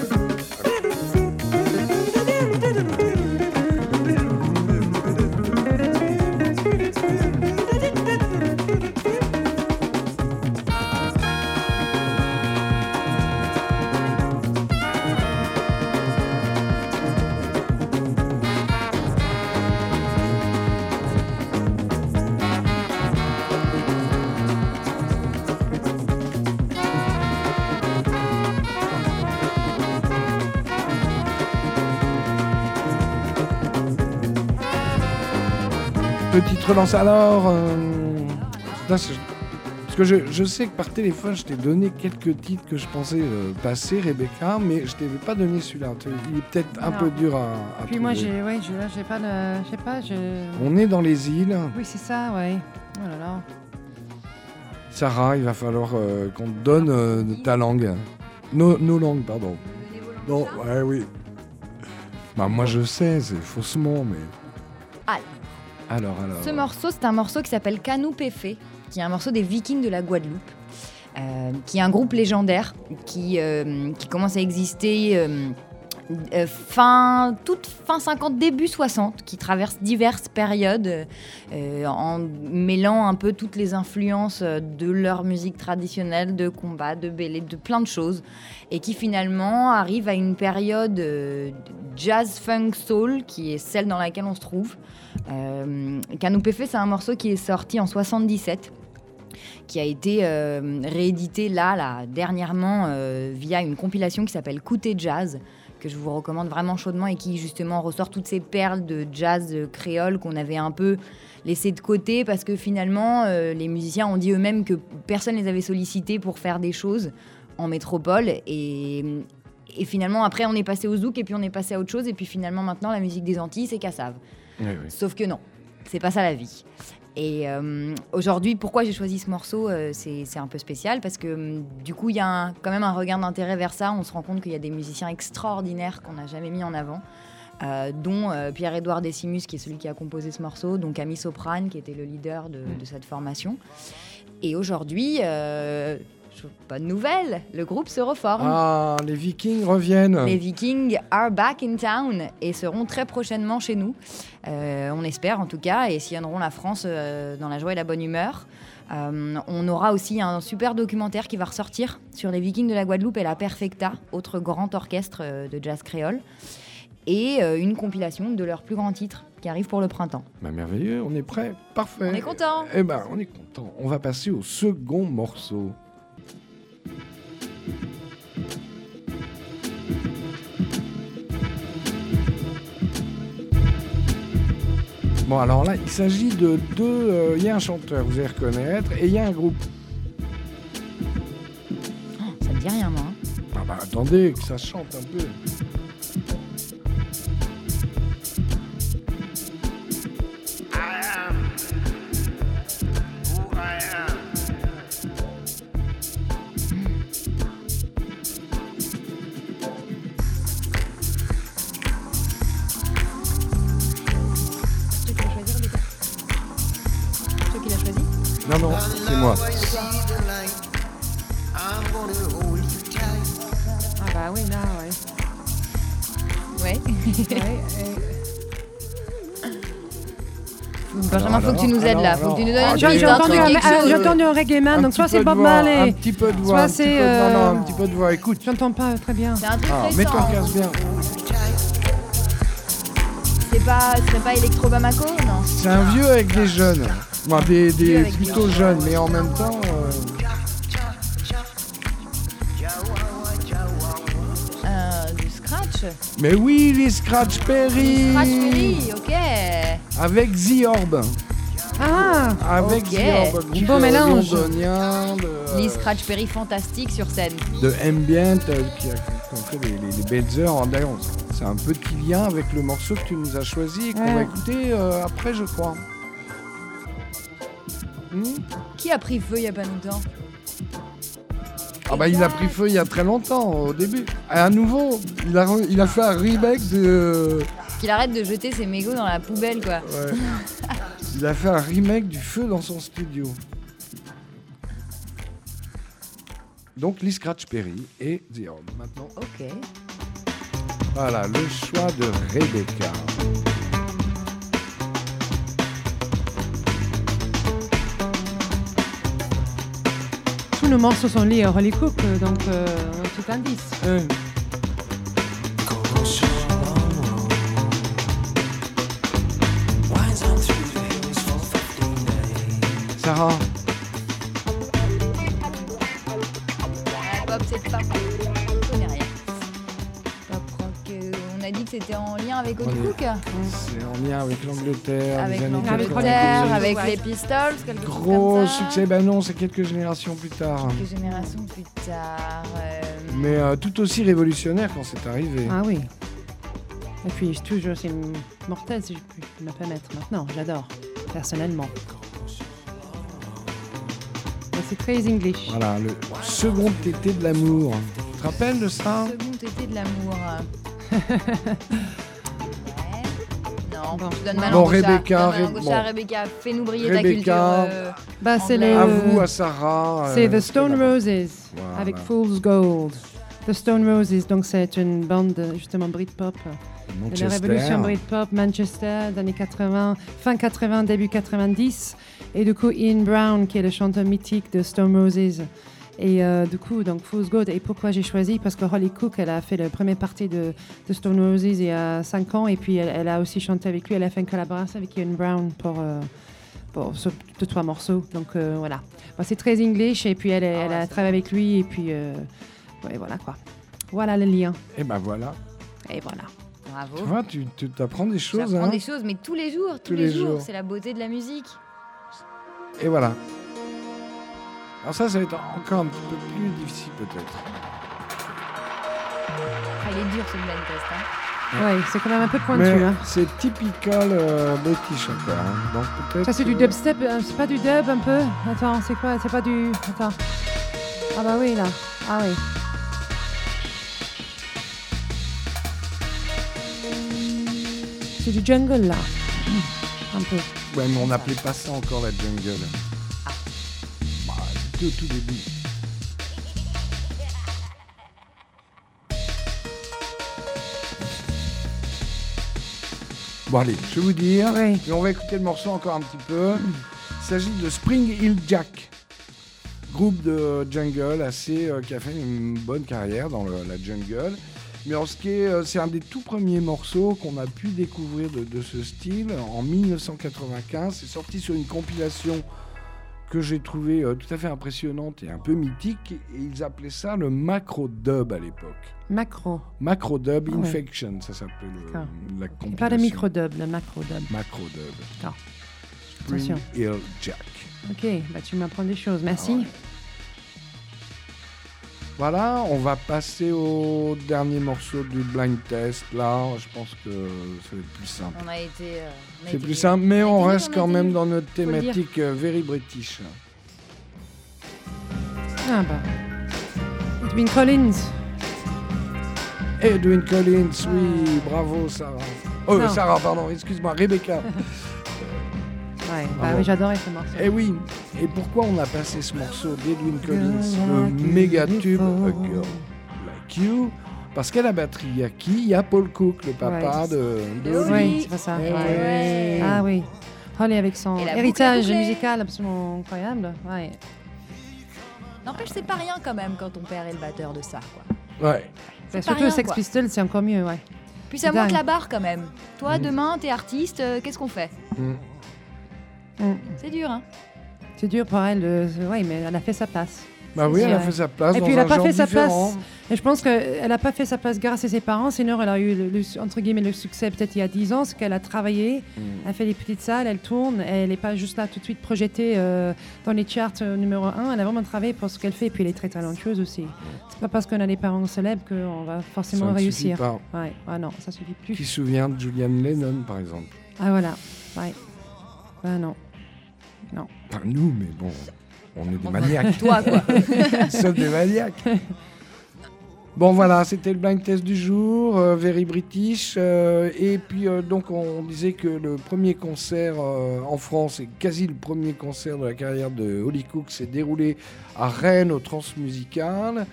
Petite relance alors. euh, parce que je, je sais que par téléphone, je t'ai donné quelques titres que je pensais euh, passer, Rebecca, mais je t'avais pas donné celui-là. Il est peut-être un peu dur à, à Puis moi, j'ai, ouais, j'ai pas de, sais pas, je. On est dans les îles. Oui, c'est ça, ouais. Oh là là. Sarah, il va falloir euh, qu'on te donne euh, ta langue. Nos, nos langues, pardon. Non, ouais, oui. Bah, moi, je sais, c'est faussement, mais. Alors. Alors, alors. Ce morceau, c'est un morceau qui s'appelle Canou Péfé, qui est un morceau des Vikings de la Guadeloupe, euh, qui est un groupe légendaire qui, euh, qui commence à exister euh, euh, fin, fin 50, début 60, qui traverse diverses périodes euh, en mêlant un peu toutes les influences euh, de leur musique traditionnelle, de combat, de bélé, de plein de choses, et qui finalement arrive à une période jazz funk soul, qui est celle dans laquelle on se trouve. Fait, c'est un morceau qui est sorti en 77, qui a été réédité là, là dernièrement, via une compilation qui s'appelle Côté Jazz, que je vous recommande vraiment chaudement et qui justement ressort toutes ces perles de jazz créole qu'on avait un peu laissé de côté parce que finalement, euh, les musiciens ont dit eux-mêmes que personne les avait sollicités pour faire des choses en métropole et. Et finalement, après, on est passé au zouk et puis on est passé à autre chose. Et puis finalement, maintenant, la musique des Antilles, c'est Cassave. Oui, oui. Sauf que non, c'est pas ça la vie. Et euh, aujourd'hui, pourquoi j'ai choisi ce morceau euh, C'est un peu spécial parce que hum, du coup, il y a un- quand même un regard d'intérêt vers ça. On se rend compte qu'il y a des musiciens extraordinaires qu'on n'a jamais mis en avant. euh, dont Pierre-Édouard Décimus, qui est celui qui a composé ce morceau, donc Camille Soprane, qui était le leader de, cette formation. Et aujourd'hui, bonne nouvelle, le groupe se reforme. Ah, les Vikings reviennent. Les Vikings are back in town et seront très prochainement chez nous. Euh, on espère en tout cas et sillonneront la France euh, dans la joie et la bonne humeur. Euh, on aura aussi un super documentaire qui va ressortir sur les Vikings de la Guadeloupe et la Perfecta, autre grand orchestre de jazz créole, et une compilation de leurs plus grands titres qui arrive pour le printemps. Bah, merveilleux, on est prêt. Parfait. On est content. Eh ben, on est content. On va passer au second morceau. Bon, alors là, il s'agit de deux. euh, Il y a un chanteur, vous allez reconnaître, et il y a un groupe. Oh, ça me dit rien moi. hein. Ah bah attendez, que ça chante un peu. Non, non, c'est moi. Ah bah oui, là, ouais. Ouais. Ouais, Benjamin, faut que tu nous aides là. Faut que tu nous donnes Ah, une J'ai entendu, un, ah, entendu un reggae man, donc soit c'est Bob voix, Un Marley. petit peu de voix. Soit c'est, Non, non, euh, un petit peu de voix. Écoute. J'entends pas très bien. C'est un truc Ah, mets ton casque bien. C'est pas, pas Electro Bamako Non. C'est un vieux avec des jeunes. Bon, des, des plutôt jeunes, mais en même temps. euh, Euh, du scratch. Mais oui, les Scratch Perry. Scratch Perry, ok. Avec The Orb. Ah Avec Ok. The Orb. groupe, Beau euh, mélange. londonien de, Les Scratch Perry fantastiques sur scène. de Ambient qui, a, fait les, les, les belles heures en D'ailleurs, C'est un petit lien avec le morceau que tu nous as choisi et qu'on Ouais. va écouter euh, après, je crois. Hmm Qui a pris feu il y a pas longtemps Ah bah il a pris feu il y a très longtemps au début. À nouveau, il a, il a fait un remake de. Qu'il arrête de jeter ses mégots dans la poubelle, quoi. Ouais. il a fait un remake du feu dans son studio. Donc Lee Scratch Perry et The Orb. Maintenant, Ok. voilà le choix de Rebecca. Tous nos morceaux sont liés à Holly Cook, euh, donc euh, un petit indice. Hein. Sarah, c'était en lien avec. Cook c'est en lien avec l'Angleterre, Avec les années Avec l'Angleterre, 90. avec les Pistols, quelque chose Gros comme ça. succès, ben non, c'est quelques générations plus tard. Quelques générations plus tard. euh, Mais euh, tout aussi révolutionnaire quand c'est arrivé. Ah oui. Et puis toujours, c'est mortel si je puis me permettre maintenant. J'adore, personnellement. Mais c'est très English. Voilà, le second été de l'amour. Tu te rappelles de ça? Second été de l'amour. Non, Bon. je donne ma Bon, langue. Rebecca, Re- bon. Rebecca, fais-nous briller ta Rebecca. culture. euh, Bah, c'est le. À vous, à Sarah. C'est euh, The Stone. Roses Voilà. avec Fool's Gold. The Stone Roses, donc c'est une bande justement Britpop. de la Manchester. révolution Britpop, Manchester, années 80, fin 80, début 90. Et du coup, Ian Brown, qui est le chanteur mythique de Stone Roses. Et euh, du coup, donc Fool's Gold. Et pourquoi j'ai choisi? Parce que Holly Cook, elle a fait la première partie de, de Stone Roses il y a 5 ans. Et puis, elle, elle a aussi chanté avec lui. Elle a fait une collaboration avec Ian Brown pour. euh, pour ce- deux, trois morceaux. Donc euh, voilà. Bon, c'est très English. Et puis, elle, Ah a c'est travaillé avec lui. Et puis, euh, ouais, voilà quoi. Voilà le lien. Et ben voilà. Et voilà. Bravo. Tu vois, tu tu t'apprends des choses. J'apprends Hein des choses, mais tous les jours, tous, Tous les, les jours. jours. C'est la beauté de la musique. Et voilà. Alors ça, ça va être encore un petit peu plus difficile peut-être. Ah, il est dur ce blind test. Hein. Ouais, c'est quand même un peu pointu. Mais Hein. c'est typical euh, british encore. hein. Donc peut-être. Ça, c'est du dubstep, euh, c'est pas du dub un peu? Attends, c'est quoi? C'est pas du. Attends. Ah bah oui, là. Ah oui. C'est du jungle, là. Un peu. Ouais, mais on n'appelait pas ça encore la jungle. Au tout début. Bon allez, je vais vous dire, Oui. et on va écouter le morceau encore un petit peu. Il s'agit de Spring Hill Jack, groupe de jungle assez euh, qui a fait une bonne carrière dans le- la jungle. Mais en ce qui est, euh, c'est un des tout premiers morceaux qu'on a pu découvrir de, de ce style en 1995. C'est sorti sur une compilation que j'ai trouvée euh, tout à fait impressionnante et un peu mythique. Et ils appelaient ça le macro dub à l'époque. Macro. Macro dub Ah ouais. Infection, ça s'appelait D'accord. la compilation. pas le micro-dub, le macro-dub. Macro dub. D'accord. Spring Attention. Hill Jack. Ok, bah tu m'apprends des choses. Merci. Ah ouais. Voilà, on va passer au dernier morceau du blind test. Là, je pense que ça va être plus simple. On a été. euh, C'est plus simple, mais On reste on quand même dans notre thématique euh, very British. Ah bah. Edwin Collins. Edwin Collins, oui, bravo Sarah. Oh, Non. Sarah, pardon, excuse-moi, Rebecca. Ouais. Ah Bah oui, j'adorais ce morceau. Eh oui, et pourquoi on a passé ce morceau d'Edwin Collins, le like méga tube A. Girl Like You Parce qu'à la batterie, il y a qui Il y a Paul Cook, le papa Ouais. de, de. Oui, c'est pas ça. Eh Ouais. ouais. Ah oui. Holly avec son héritage musical absolument incroyable. Ouais. N'empêche, c'est pas rien quand même quand ton père est le batteur de ça. Quoi. Ouais. C'est Bah, surtout rien, Sex. Pistols, c'est encore mieux, ouais. Puis ça monte la barre quand même. Toi, Mm. demain, t'es artiste, euh, qu'est-ce qu'on fait Mm. Mm. C'est dur, hein C'est dur pour elle. Oui, mais elle a fait sa place. Bah oui, elle a fait sa place Et dans puis, elle un a pas fait sa place. Et je pense qu'elle n'a pas fait sa place grâce à ses parents, sinon elle a eu le, le- entre guillemets le succès peut-être il y a 10 ans, c'est qu'elle a travaillé, Mm. elle fait des petites salles, elle tourne, elle n'est pas juste là tout de suite projetée euh, dans les charts euh, numéro 1, elle a vraiment travaillé pour ce qu'elle fait, et puis elle est très talentueuse aussi. C'est pas parce qu'on a des parents célèbres qu'on va Ça forcément ne réussir. suffit pas. Ouais, ah non, ça suffit plus. Qui se souvient de Julian Lennon, par exemple Ah voilà, ouais. Ah non. Enfin, nous, mais bon, on est des maniaques. Toi, quoi. Nous sommes des maniaques. Bon voilà, c'était le blind test du jour, euh, Very British. euh, et puis euh, donc on disait que le premier concert en France, et quasi le premier concert de la carrière de Holly Cook, s'est déroulé à Rennes au Transmusical.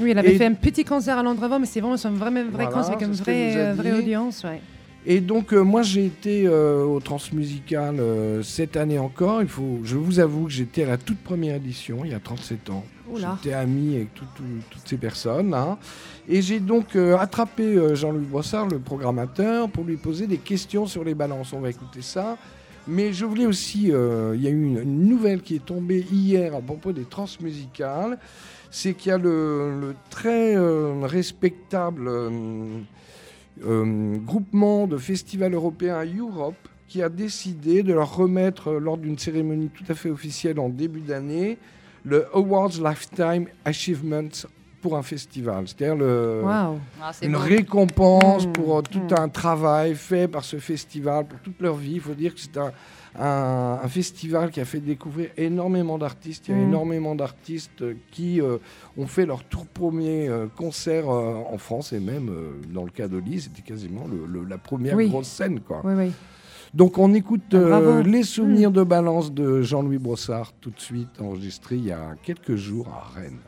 Oui, elle avait Et- fait un petit concert à Londres avant, mais c'est vraiment un vrai, vrai Voilà, concert avec une vraie, vraie audience. Ouais. Et donc euh, moi j'ai été euh, au Transmusical euh, cette année encore. Il faut, je vous avoue que j'étais à la toute première édition, il y a 37 ans. J'étais ami avec tout- tout- toutes ces personnes. hein. Et j'ai donc attrapé Jean-Louis Brossard, le programmateur, pour lui poser des questions sur les balances. On va écouter ça. Mais je voulais aussi, il y a eu une, une nouvelle qui est tombée hier à propos des transmusicales. C'est qu'il y a le, le très respectable euh, groupement de festivals européens Europe qui a décidé de leur remettre, euh, lors d'une cérémonie tout à fait officielle en début d'année, le Awards Lifetime Achievements pour un festival. C'est-à-dire le. Ah, une récompense Mm, pour euh, tout mm. un travail fait par ce festival pour toute leur vie. Il faut dire que c'est un, un- un festival qui a fait découvrir énormément d'artistes. Il y a Mm. énormément d'artistes euh, qui euh, ont fait leur tout premier euh, concert euh, en France et même dans le cas d'Oli, c'était quasiment le- le- la première Oui. grosse scène. Quoi. Oui, oui. Donc on écoute Bravo. les souvenirs de balance de Jean-Louis Brossard tout de suite enregistré il y a quelques jours à Rennes.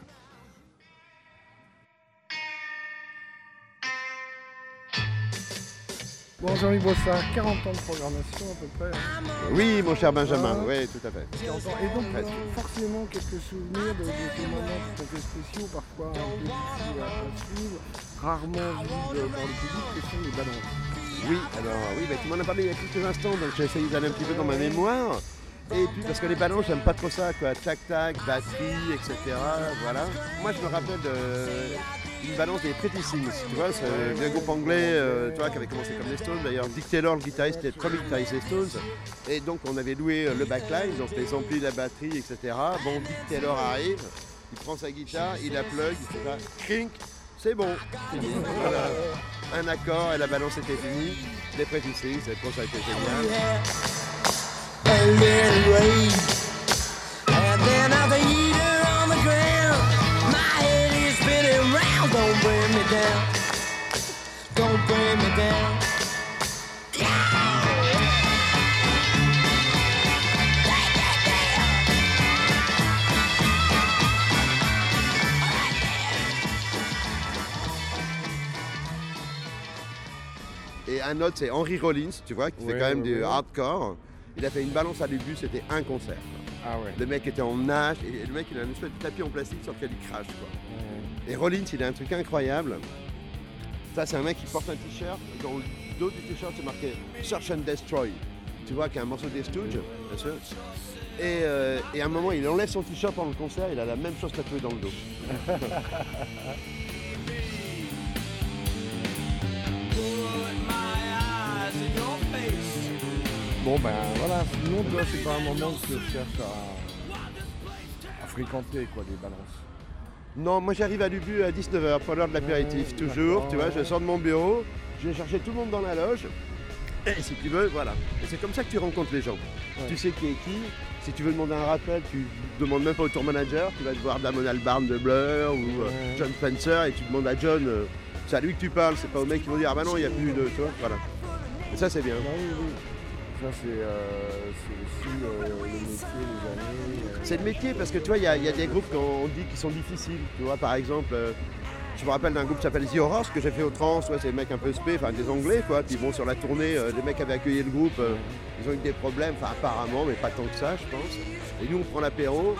Bon Jean-Louis Brossard, 40 ans de programmation à peu près. hein. Oui, mon cher Benjamin, Ah. oui, tout à fait. 40 ans. Et donc Presque. euh, forcément quelques souvenirs de, de ces moments tout à fait spéciaux, parfois un peu difficiles à, suivre, rarement visibles par le public, que sont les balances. Oui, alors oui, bah, tu m'en as parlé il y a quelques instants, donc j'ai essayé d'aller un petit peu dans ma mémoire. Et puis parce que les ballons, j'aime pas trop ça, quoi. Tac tac, batterie, etc. Voilà. Moi, je me rappelle d'une balance des Pretty tu vois, c'est un groupe anglais, euh, tu vois, qui avait commencé comme les Stones. D'ailleurs, Dick Taylor, le guitariste, était le premier guitariste des Stones. Et donc, on avait loué euh, le backline, donc les amplis, la batterie, etc. Bon, Dick Taylor arrive, il prend sa guitare, il la plug, il fait ça, crink, c'est bon. Un accord et la balance était finie. Les Pretty Things, cette ça a été génial. Down. Don't bring me down. Et un autre, c'est Henry Rollins, tu vois, qui fait quand même ouais, du ouais. hardcore. Il a fait une balance à début, c'était un concert. Ah ouais. Le mec était en nage et le mec il a une espèce de tapis en plastique sur lequel il crache quoi. Et Rollins il a un truc incroyable. Ça c'est un mec qui porte un t-shirt dans le dos du t-shirt c'est marqué Search and Destroy. Tu vois qu'il y a un morceau des Stooges, bien sûr. Et, euh, et à un moment il enlève son t-shirt pendant le concert, il a la même chose tatouée dans le dos. Bon ben voilà, sinon toi c'est pas un moment que tu cherches à, à fréquenter quoi des balances. Non, moi j'arrive à Lubu à 19h, pour l'heure de l'apéritif, Ouais, toujours, tu vois, ouais. je sors de mon bureau, je vais chercher tout le monde dans la loge, et si tu veux, voilà. Et c'est comme ça que tu rencontres les gens. Ouais. Tu sais qui est qui, si tu veux demander un rappel, tu demandes même pas au tour manager, tu vas te voir Damon Albarn de Blur ou euh. John Spencer, et tu demandes à John, euh, c'est à lui que tu parles, c'est pas au mec qui vont dire, ah bah non, il n'y a plus de, tu vois, voilà. Et ça c'est bien. Bah oui, oui. Euh, c'est aussi euh, le métier, les années. euh. C'est le métier parce que tu vois, il y, a- des groupes qu'on dit qui sont difficiles. Tu vois, par exemple, je me rappelle d'un groupe qui s'appelle The Horrors que j'ai fait au trans. C'est des mecs un peu spé, enfin des anglais quoi. Puis bon, sur la tournée, les mecs avaient accueilli le groupe. ils ont eu des problèmes, enfin apparemment, mais pas tant que ça, je pense. Et nous, on prend l'apéro.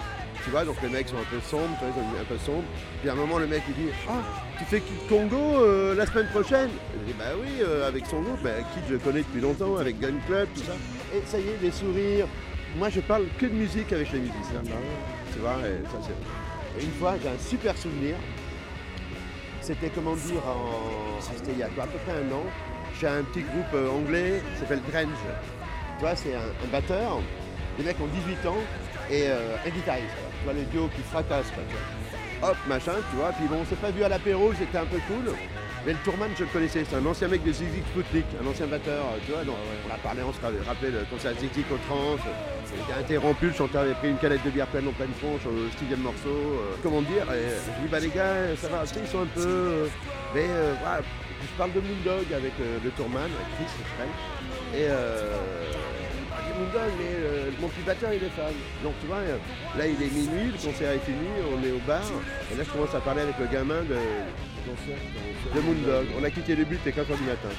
Tu vois, donc les mecs sont un peu sombres, tu vois, ils ont une- un peu sombres. Puis à un moment, le mec il dit Ah, tu fais Kid Congo euh, la semaine prochaine? Je dis Bah oui, euh, avec son groupe. Bah, Kid, je le connais depuis longtemps, avec Gun Club, tout ça. Et ça y est, les sourires. Moi, je parle que de musique avec les musiciens. Tu vois, et ça c'est. Une fois, j'ai un super souvenir. C'était, comment dire, en... ah, c'était il y a quoi, à peu près un an. J'ai un petit groupe euh, anglais qui s'appelle Grange. Tu vois, c'est un, un batteur. Les mecs ont 18 ans et euh, un guitariste. Quoi. Tu vois, le duo qui fracasse. quoi, tu vois. Hop, machin, tu vois. Puis bon, on s'est pas vu à l'apéro, j'étais un peu cool. Mais le tourman, je le connaissais. C'est un ancien mec de Ziggy Sputnik, un ancien batteur. euh, Tu vois, on a parlé, on se rappelait le concert Ziggy au trans. Il était interrompu, le chanteur avait pris une canette de bière pleine en pleine tronche au sixième morceau. euh, comment dire et Je dis, bah les gars, ça va, ils sont un peu. euh, mais euh, voilà, je parle de Moondog avec euh, le tourman, Chris French. Et mais euh, mon petit batteur, il est fan. Donc tu vois, euh, là il est minuit, le concert est fini, on est au bar. Et là je commence à parler avec le gamin de, de Moondog. On a quitté le but à 4h du matin.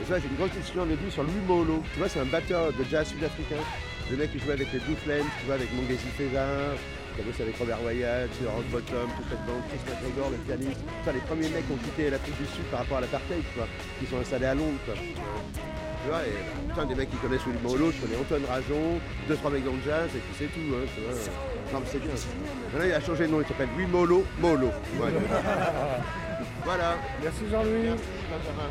Et ça, j'ai une grosse discussion avec lui sur Louis Molo. Tu vois, c'est un batteur de jazz sud-africain. Le mec qui jouait avec les Blue Flames, tu vois, avec Mongezi César, qui a bossé avec Robert Wyatt, Rock Bottom, toute cette bande, Chris McGregor, le pianiste. Enfin, les premiers mecs qui ont quitté l'Afrique du Sud par rapport à l'apartheid, quoi, qui sont installés à Londres. Tu vois, et putain, des mecs qui connaissent Louis Molo, je connais Antoine Rajon, deux, trois mecs dans le jazz, et puis c'est tout, hein, tu vois. Non, mais c'est bien. Maintenant, il a changé de nom, il s'appelle Louis Molo, Molo. Voilà. voilà. Merci Jean-Louis. Benjamin.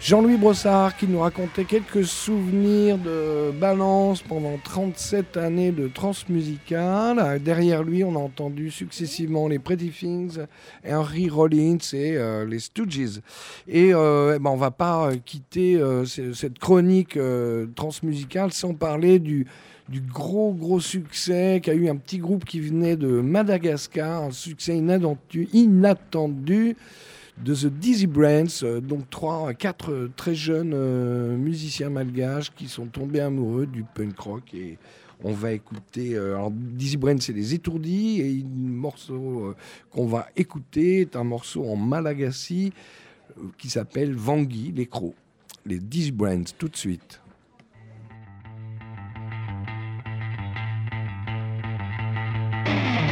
Jean-Louis Brossard qui nous racontait quelques souvenirs de Balance pendant 37 années de transmusicale. Derrière lui, on a entendu successivement les Pretty Things, Henry Rollins et euh, les Stooges. Et euh, eh ben, on va pas euh, quitter euh, ce- cette chronique transmusicale sans parler du, du gros gros succès qu'a eu un petit groupe qui venait de Madagascar, un succès inattendu, inattendu de The Dizzy Brands, euh, donc trois, quatre euh, très jeunes euh, musiciens malgaches qui sont tombés amoureux du punk rock et on va écouter. euh, alors Dizzy Brands, c'est les étourdis et le morceau qu'on va écouter est un morceau en malagasy qui s'appelle Vangui, les crocs. Les Dizzy Brands, tout de suite.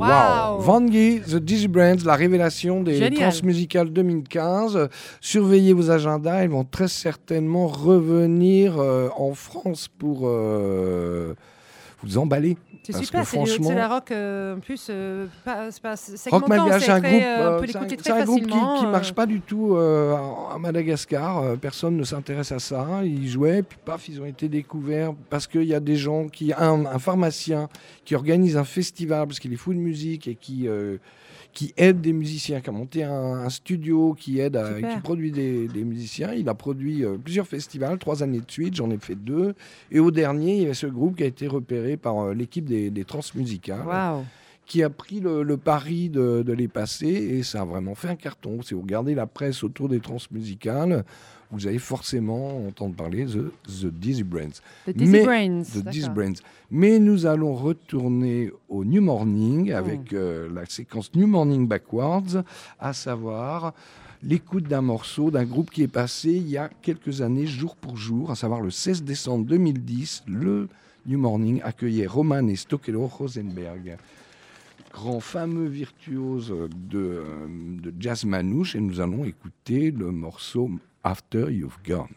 Wow. Van Guy, The Dizzy Brands, la révélation des Génial. transmusicales 2015. Surveillez vos agendas, ils vont très certainement revenir euh, en France pour euh, vous emballer. C'est super, c'est du- franchement- c'est la rock euh, en plus, euh, pas, Rock Malgache, c'est un très, groupe, euh, un- groupe qui, euh, marche pas du tout à Madagascar. Personne ne s'intéresse à ça. Ils jouaient, puis paf, ils ont été découverts parce qu'il y a des gens qui, un, un pharmacien qui organise un festival parce qu'il est fou de musique et qui qui aide des musiciens, qui a monté un, un studio qui aide, à- qui produit des, des musiciens. Il a produit euh, plusieurs festivals, trois années de suite. J'en ai fait deux. Et au dernier, il y avait ce groupe qui a été repéré par euh, l'équipe des, des transmusicales qui a pris le, le pari de, de les passer et ça a vraiment fait un carton. Si vous regardez la presse autour des transmusicales, vous allez forcément entendre parler de The Dizzy Brands. The Dizzy Mais- Brains. The Dizzy. Brands. Mais nous allons retourner au New Morning avec euh, la séquence New Morning Backwards, à savoir l'écoute d'un morceau d'un groupe qui est passé il y a quelques années, jour pour jour, à savoir le 16 décembre 2010, le New Morning accueillait Roman et Stokelo Rosenberg grand fameux virtuose de, euh, de jazz manouche et nous allons écouter le morceau After You've Gone.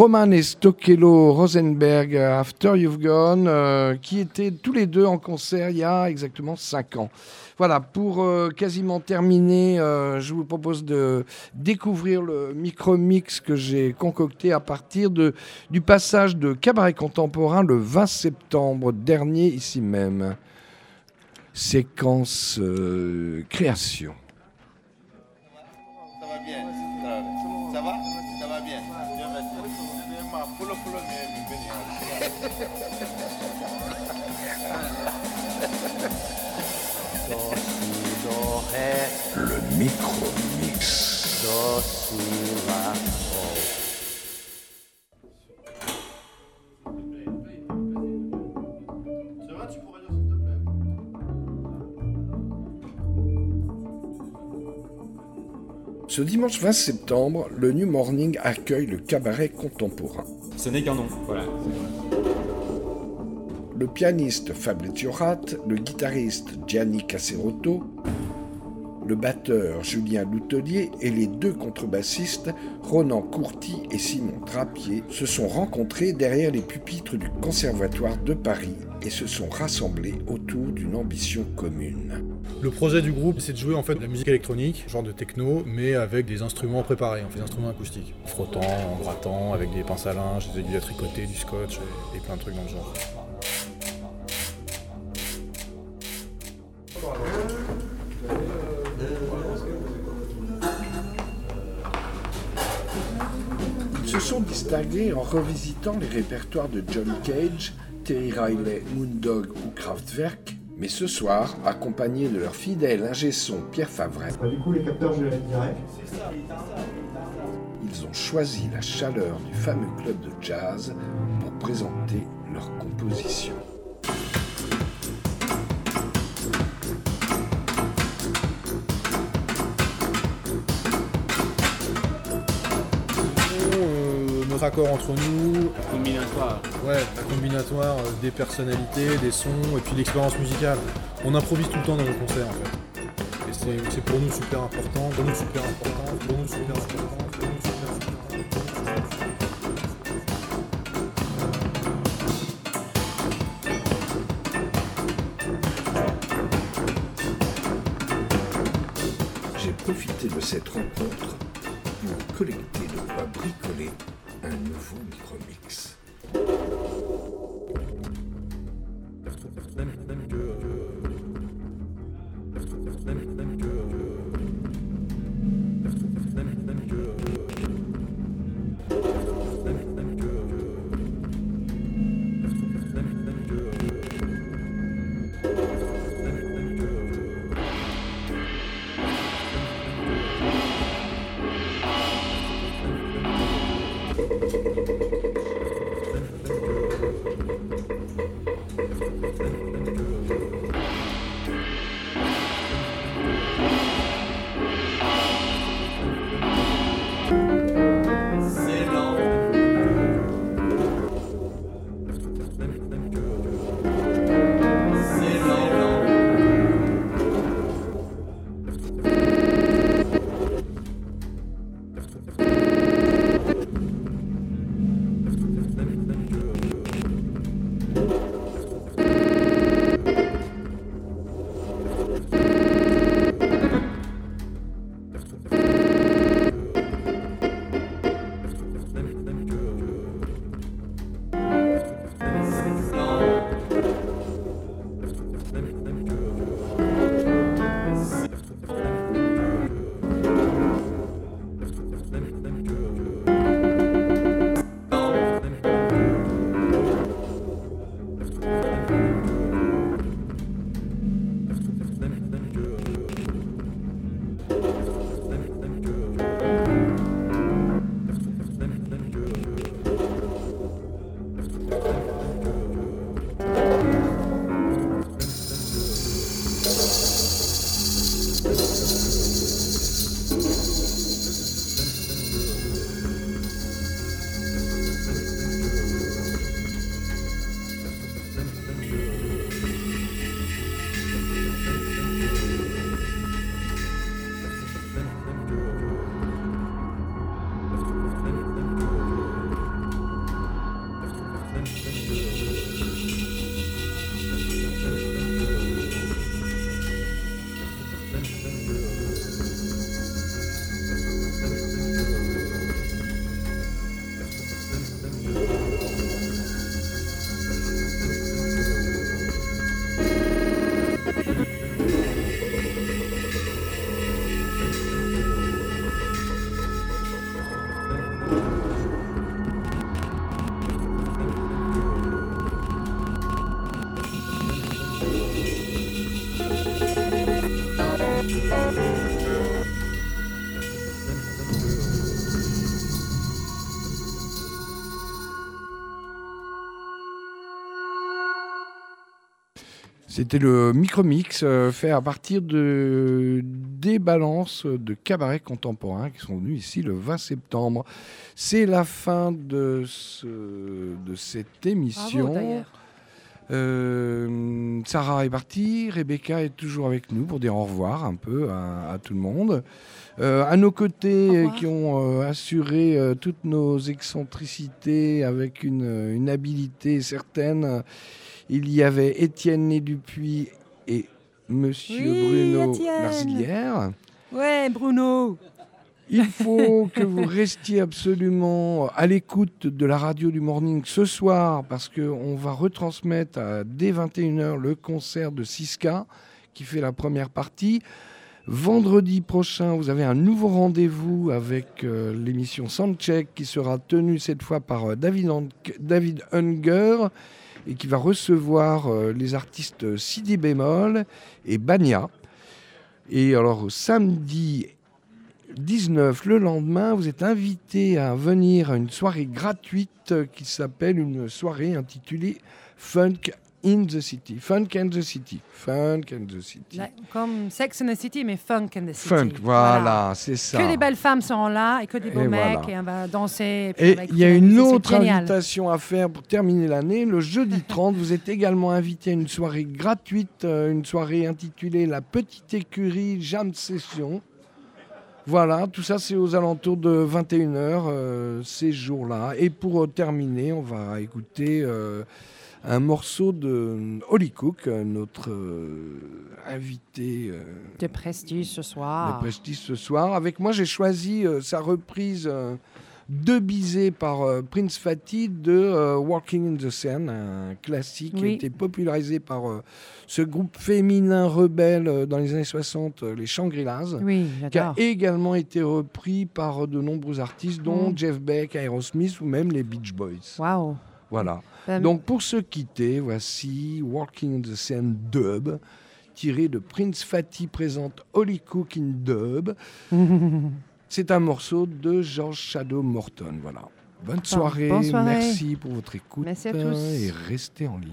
Roman et Stokelo Rosenberg, After You've Gone, euh, qui étaient tous les deux en concert il y a exactement 5 ans. Voilà, pour euh, quasiment terminer, euh, je vous propose de découvrir le micro-mix que j'ai concocté à partir de, du passage de Cabaret Contemporain le 20 septembre dernier, ici même. Séquence création. Micro-mix. Ce dimanche 20 septembre, le New Morning accueille le cabaret contemporain. Ce n'est qu'un nom, voilà. Le pianiste Fabrizio Rat, le guitariste Gianni Caserotto, le batteur Julien Loutelier et les deux contrebassistes Ronan Courty et Simon Drapier se sont rencontrés derrière les pupitres du Conservatoire de Paris et se sont rassemblés autour d'une ambition commune. Le projet du groupe, c'est de jouer en fait de la musique électronique, genre de techno, mais avec des instruments préparés, en fait, des instruments acoustiques. En frottant, en grattant, avec des pinces à linge, des aiguilles à tricoter, du scotch et, et plein de trucs dans le genre. Se sont distingués en revisitant les répertoires de John Cage, Terry Riley, Moondog ou Kraftwerk, mais ce soir, accompagnés de leur fidèle ingé son Pierre Favret, Du coup, les capteurs, je les mets direct. ils ont choisi la chaleur du fameux club de jazz pour présenter leur composition. Accord entre nous. Combinatoire. Ouais, la combinatoire euh, des personnalités, des sons et puis l'expérience musicale. On improvise tout le temps dans nos concerts en fait. Et c'est- c'est pour nous super important, pour nous super important, pour nous super important, C'était le micro-mix euh, fait à partir de, des balances de cabarets contemporains qui sont venus ici le 20 septembre. C'est la fin de, ce- de cette émission. Bravo. Euh, Sarah est partie, Rebecca est toujours avec nous pour dire au revoir un peu à, à tout le monde. Euh, à nos côtés, euh, qui ont euh, assuré toutes nos excentricités avec une, une habileté certaine, il y avait Étienne Né Dupuis et Monsieur Oui, Bruno. Larzilière. Ouais, Bruno. Il faut que vous restiez absolument à l'écoute de la radio du morning ce soir parce qu'on va retransmettre à, dès 21h le concert de Siska qui fait la première partie. Vendredi prochain, vous avez un nouveau rendez-vous avec euh, l'émission Soundcheck qui sera tenue cette fois par euh, David, David Unger et qui va recevoir euh, les artistes CD bémol et Bania. Et alors samedi 19, le lendemain, vous êtes invité à venir à une soirée gratuite euh, qui s'appelle une soirée intitulée Funk in the City. Funk in the City. Funk in the City. Là, Comme Sex and the City, mais Funk and the City. Funk, voilà, c'est ça. Que des belles femmes seront là et que des beaux Et mecs voilà. et on va danser. Et il y a une autre invitation à faire pour terminer l'année. Le jeudi 30, vous êtes également invité à une soirée gratuite, euh, une soirée intitulée La Petite Écurie Jam Session. Voilà, tout ça c'est aux alentours de 21h euh, ces jours-là. Et pour euh, terminer, on va écouter euh, un morceau de Holly Cook, notre euh, invité euh, De prestige ce de soir. Prestige ce soir. Avec moi, j'ai choisi euh, sa reprise de Bizet par euh, Prince Fatih de euh, Walking in the Sun, un classique qui a été popularisé par euh, ce groupe féminin rebelle dans les années 60, euh, les Shangri-Las. Oui, Qui a également été repris par de nombreux artistes, dont Mm. Jeff Beck, Aerosmith ou même les Beach Boys. Waouh. Voilà. Ben- Donc pour se quitter, voici Walking in the Sand Dub, tiré de Prince Fatih présente Holly Cook in Dub. C'est un morceau de George Shadow Morton. Voilà. Bonne soirée, bonne soirée. merci pour votre écoute Merci à tous. et restez en ligne.